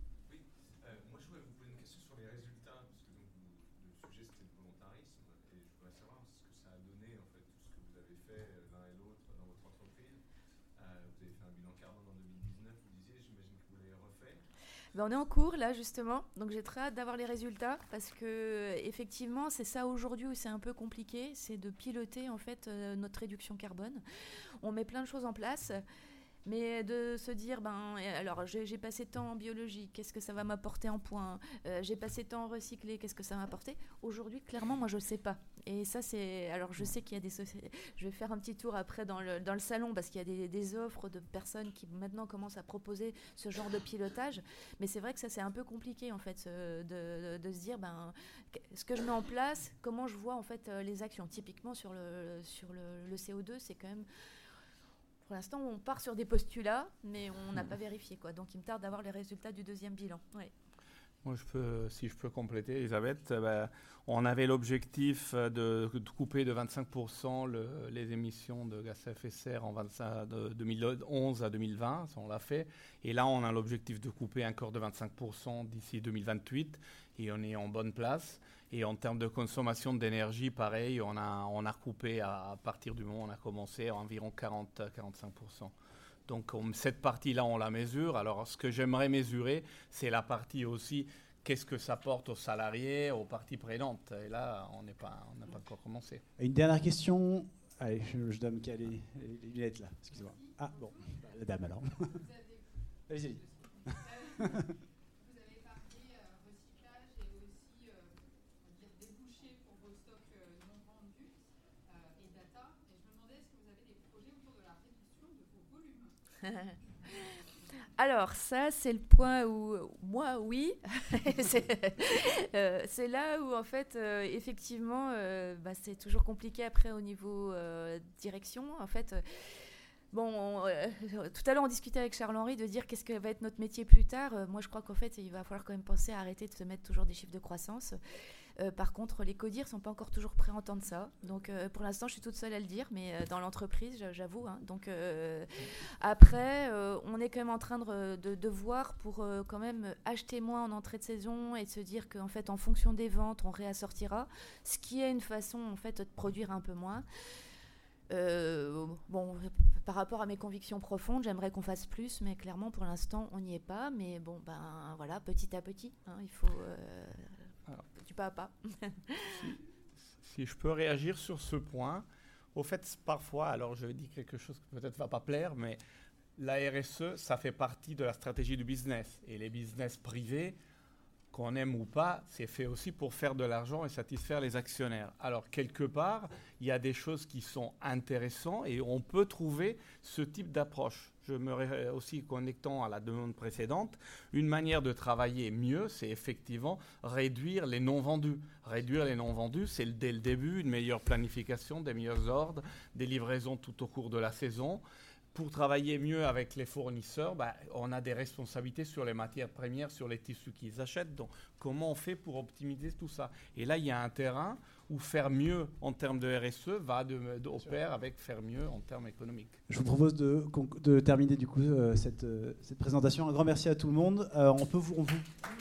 Euh, moi, je voulais vous poser une question sur les résultats, parce que donc, vous- le sujet c'était le volontarisme, et je voudrais savoir ce que ça a donné, en fait, tout ce que vous avez fait euh, l'un et l'autre dans votre entreprise. Euh, vous avez fait un bilan carbone en 2019, vous disiez, j'imagine que vous l'avez refait. Ben, on est en cours là justement, donc j'ai très hâte d'avoir les résultats parce que effectivement c'est ça aujourd'hui où c'est un peu compliqué, c'est de piloter en fait euh, notre réduction carbone. On met plein de choses en place. Mais de se dire, ben, alors j'ai passé tant en biologie, qu'est-ce que ça va m'apporter en points? Euh, J'ai passé tant en recyclé, qu'est-ce que ça va m'apporter? Aujourd'hui, clairement, moi, je ne sais pas. Et ça, c'est. Alors, je sais qu'il y a des sociétés. Je vais faire un petit tour après dans le, dans le salon parce qu'il y a des, des offres de personnes qui maintenant commencent à proposer ce genre de pilotage. Mais c'est vrai que ça, c'est un peu compliqué, en fait, de, de- de se dire, ben, ce que je mets en place, comment je vois, en fait, euh, les actions. Typiquement, sur le, sur le, le CO2, c'est quand même. Pour l'instant, on part sur des postulats, mais on n'a pas vérifié, quoi. Donc, il me tarde d'avoir les résultats du deuxième bilan. Ouais. Moi, je peux, si je peux compléter, Elisabeth, euh, ben, on avait l'objectif euh, de, de couper de 25% le- les émissions de gaz à effet de serre en 25 de 2011 à 2020, ça, on l'a fait. Et là, on a l'objectif de couper encore de 25% d'ici 2028, et on est en bonne place. Et en termes de consommation d'énergie, pareil, on a, on a coupé à, à partir du moment où on a commencé à environ 40-45%. Donc on- cette partie-là, on la mesure. Alors ce que j'aimerais mesurer, c'est la partie aussi, qu'est-ce que ça porte aux salariés, aux parties prenantes. Et là, on n'est pas, on n'a pas encore commencé. Une dernière question. Allez, je, je dois me caler les, les lunettes là. Excusez-moi. Ah, bon. La dame alors. (laughs) Allez-y. (laughs) allez-y. Vous avez parlé euh, recyclage et aussi euh, on va dire débouchés pour vos stocks euh, non vendus euh, et data. Et je me demandais est-ce que vous avez des projets autour de la réduction de vos volumes (laughs) Alors ça, c'est le point où moi, oui, (laughs) c'est euh, c'est là où en fait, euh, effectivement, euh, bah, c'est toujours compliqué après au niveau direction. En fait, bon, on, tout à l'heure on discutait avec Charles-Henri de dire qu'est-ce que va être notre métier plus tard. Moi, je crois qu'en fait, il va falloir quand même penser à arrêter de se mettre toujours des chiffres de croissance. Euh, par contre, les codires sont pas encore toujours prêts à entendre ça. Donc, euh, pour l'instant, je suis toute seule à le dire, mais euh, dans l'entreprise, j'a- j'avoue. hein. Donc, après, on est quand même en train de, voir pour quand même acheter moins en entrée de saison et de se dire qu'en fait, en fonction des ventes, on réassortira. Ce qui est une façon, en fait, de produire un peu moins. Bon, par rapport à mes convictions profondes, j'aimerais qu'on fasse plus, mais clairement, pour l'instant, on n'y est pas. Mais bon, ben voilà, petit à petit, hein, il faut Alors. du pas à pas. (laughs) Si je peux réagir sur ce point, au fait, parfois, alors je dis quelque chose qui peut-être va pas plaire, mais la RSE, ça fait partie de la stratégie du business. Et les business privés, qu'on aime ou pas, c'est fait aussi pour faire de l'argent et satisfaire les actionnaires. Alors, quelque part, il y a des choses qui sont intéressantes et on peut trouver ce type d'approche. Je me aussi connectant à la demande précédente, une manière de travailler mieux, c'est effectivement réduire les non vendus. Réduire les non vendus, c'est dès le début une meilleure planification, des meilleurs ordres, des livraisons tout au cours de la saison. Pour travailler mieux avec les fournisseurs, bah, on a des responsabilités sur les matières premières, sur les tissus qu'ils achètent. Donc, comment on fait pour optimiser tout ça? Et là, il y a un terrain où faire mieux en termes de RSE va de, de- au pair avec faire mieux en termes économiques. Je vous propose de, terminer du coup euh, cette, euh, cette présentation. Un grand merci à tout le monde. Euh, on, peut vous, on, vous-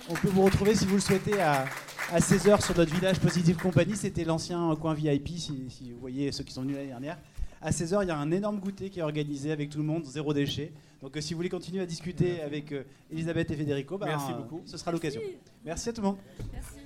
on peut vous retrouver si vous le souhaitez à, à 16h sur notre village Positive Company. C'était l'ancien coin VIP, si, si vous voyez ceux qui sont venus l'année dernière. À 16h, il y a un énorme goûter qui est organisé avec tout le monde, zéro déchet. Donc euh, si vous voulez continuer à discuter avec euh, Elisabeth et Federico, bah, Merci euh, beaucoup. ce sera l'occasion. Merci à tout le monde. Merci.